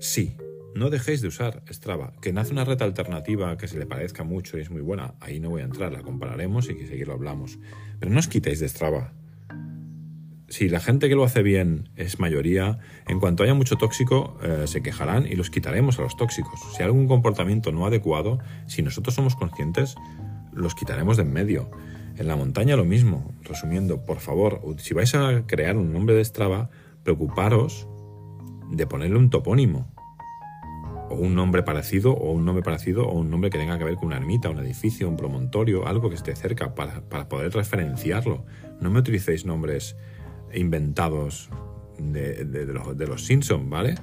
Sí, no dejéis de usar Strava. Que nace una red alternativa que se le parezca mucho y es muy buena, ahí no voy a entrar, la compararemos y que seguir lo hablamos. Pero no os quitéis de Strava. Si la gente que lo hace bien es mayoría, en cuanto haya mucho tóxico, eh, se quejarán y los quitaremos a los tóxicos. Si hay algún comportamiento no adecuado, si nosotros somos conscientes, los quitaremos de en medio. En la montaña lo mismo. Resumiendo, por favor, si vais a crear un nombre de Strava, preocuparos de ponerle un topónimo o un nombre parecido, o un nombre parecido, o un nombre que tenga que ver con una ermita, un edificio, un promontorio, algo que esté cerca para, poder referenciarlo. No me utilicéis nombres inventados de, de, los, Simpsons, ¿vale?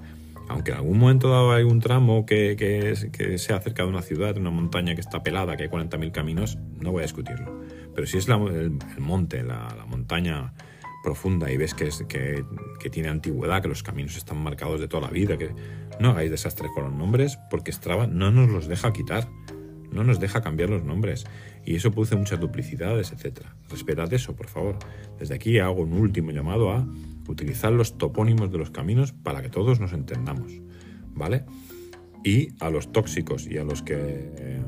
Aunque en algún momento dado hay un tramo que, que, sea cerca de una ciudad, una montaña que está pelada, que hay 40.000 caminos, no voy a discutirlo. Pero si es el, monte, la, la montaña profunda y ves que, es, que, que, tiene antigüedad, que los caminos están marcados de toda la vida, que no hagáis desastre con los nombres porque Strava no nos los deja quitar. no nos deja cambiar los nombres y eso produce muchas duplicidades, etc. Respetad eso, por favor. Desde aquí hago un último llamado a utilizar los topónimos de los caminos para que todos nos entendamos, ¿vale? Y a los tóxicos y a los que eh,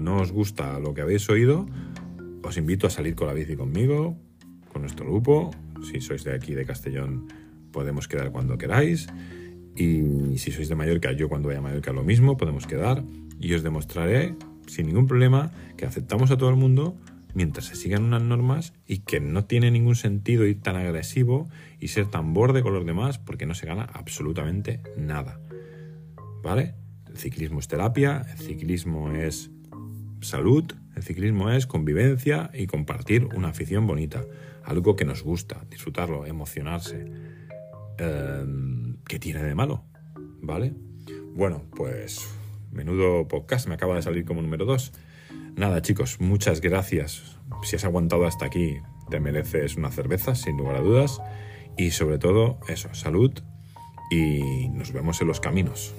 no os gusta lo que habéis oído, os invito a salir con la bici conmigo, con nuestro grupo. Si sois de aquí, de Castellón, podemos quedar cuando queráis. Y si sois de Mallorca, yo cuando vaya a Mallorca lo mismo, podemos quedar. Y os demostraré sin ningún problema que aceptamos a todo el mundo mientras se sigan unas normas y que no tiene ningún sentido ir tan agresivo y ser tan borde con los demás porque no se gana absolutamente nada. ¿Vale? El ciclismo es terapia, el ciclismo es salud, el ciclismo es convivencia y compartir una afición bonita, algo que nos gusta, disfrutarlo, emocionarse. Em, ¿Qué tiene de malo? ¿Vale? Bueno, pues menudo podcast, me acaba de salir como número 2. Nada, chicos, muchas gracias. Si has aguantado hasta aquí, te mereces una cerveza, sin lugar a dudas. Y sobre todo, eso, salud y nos vemos en los caminos.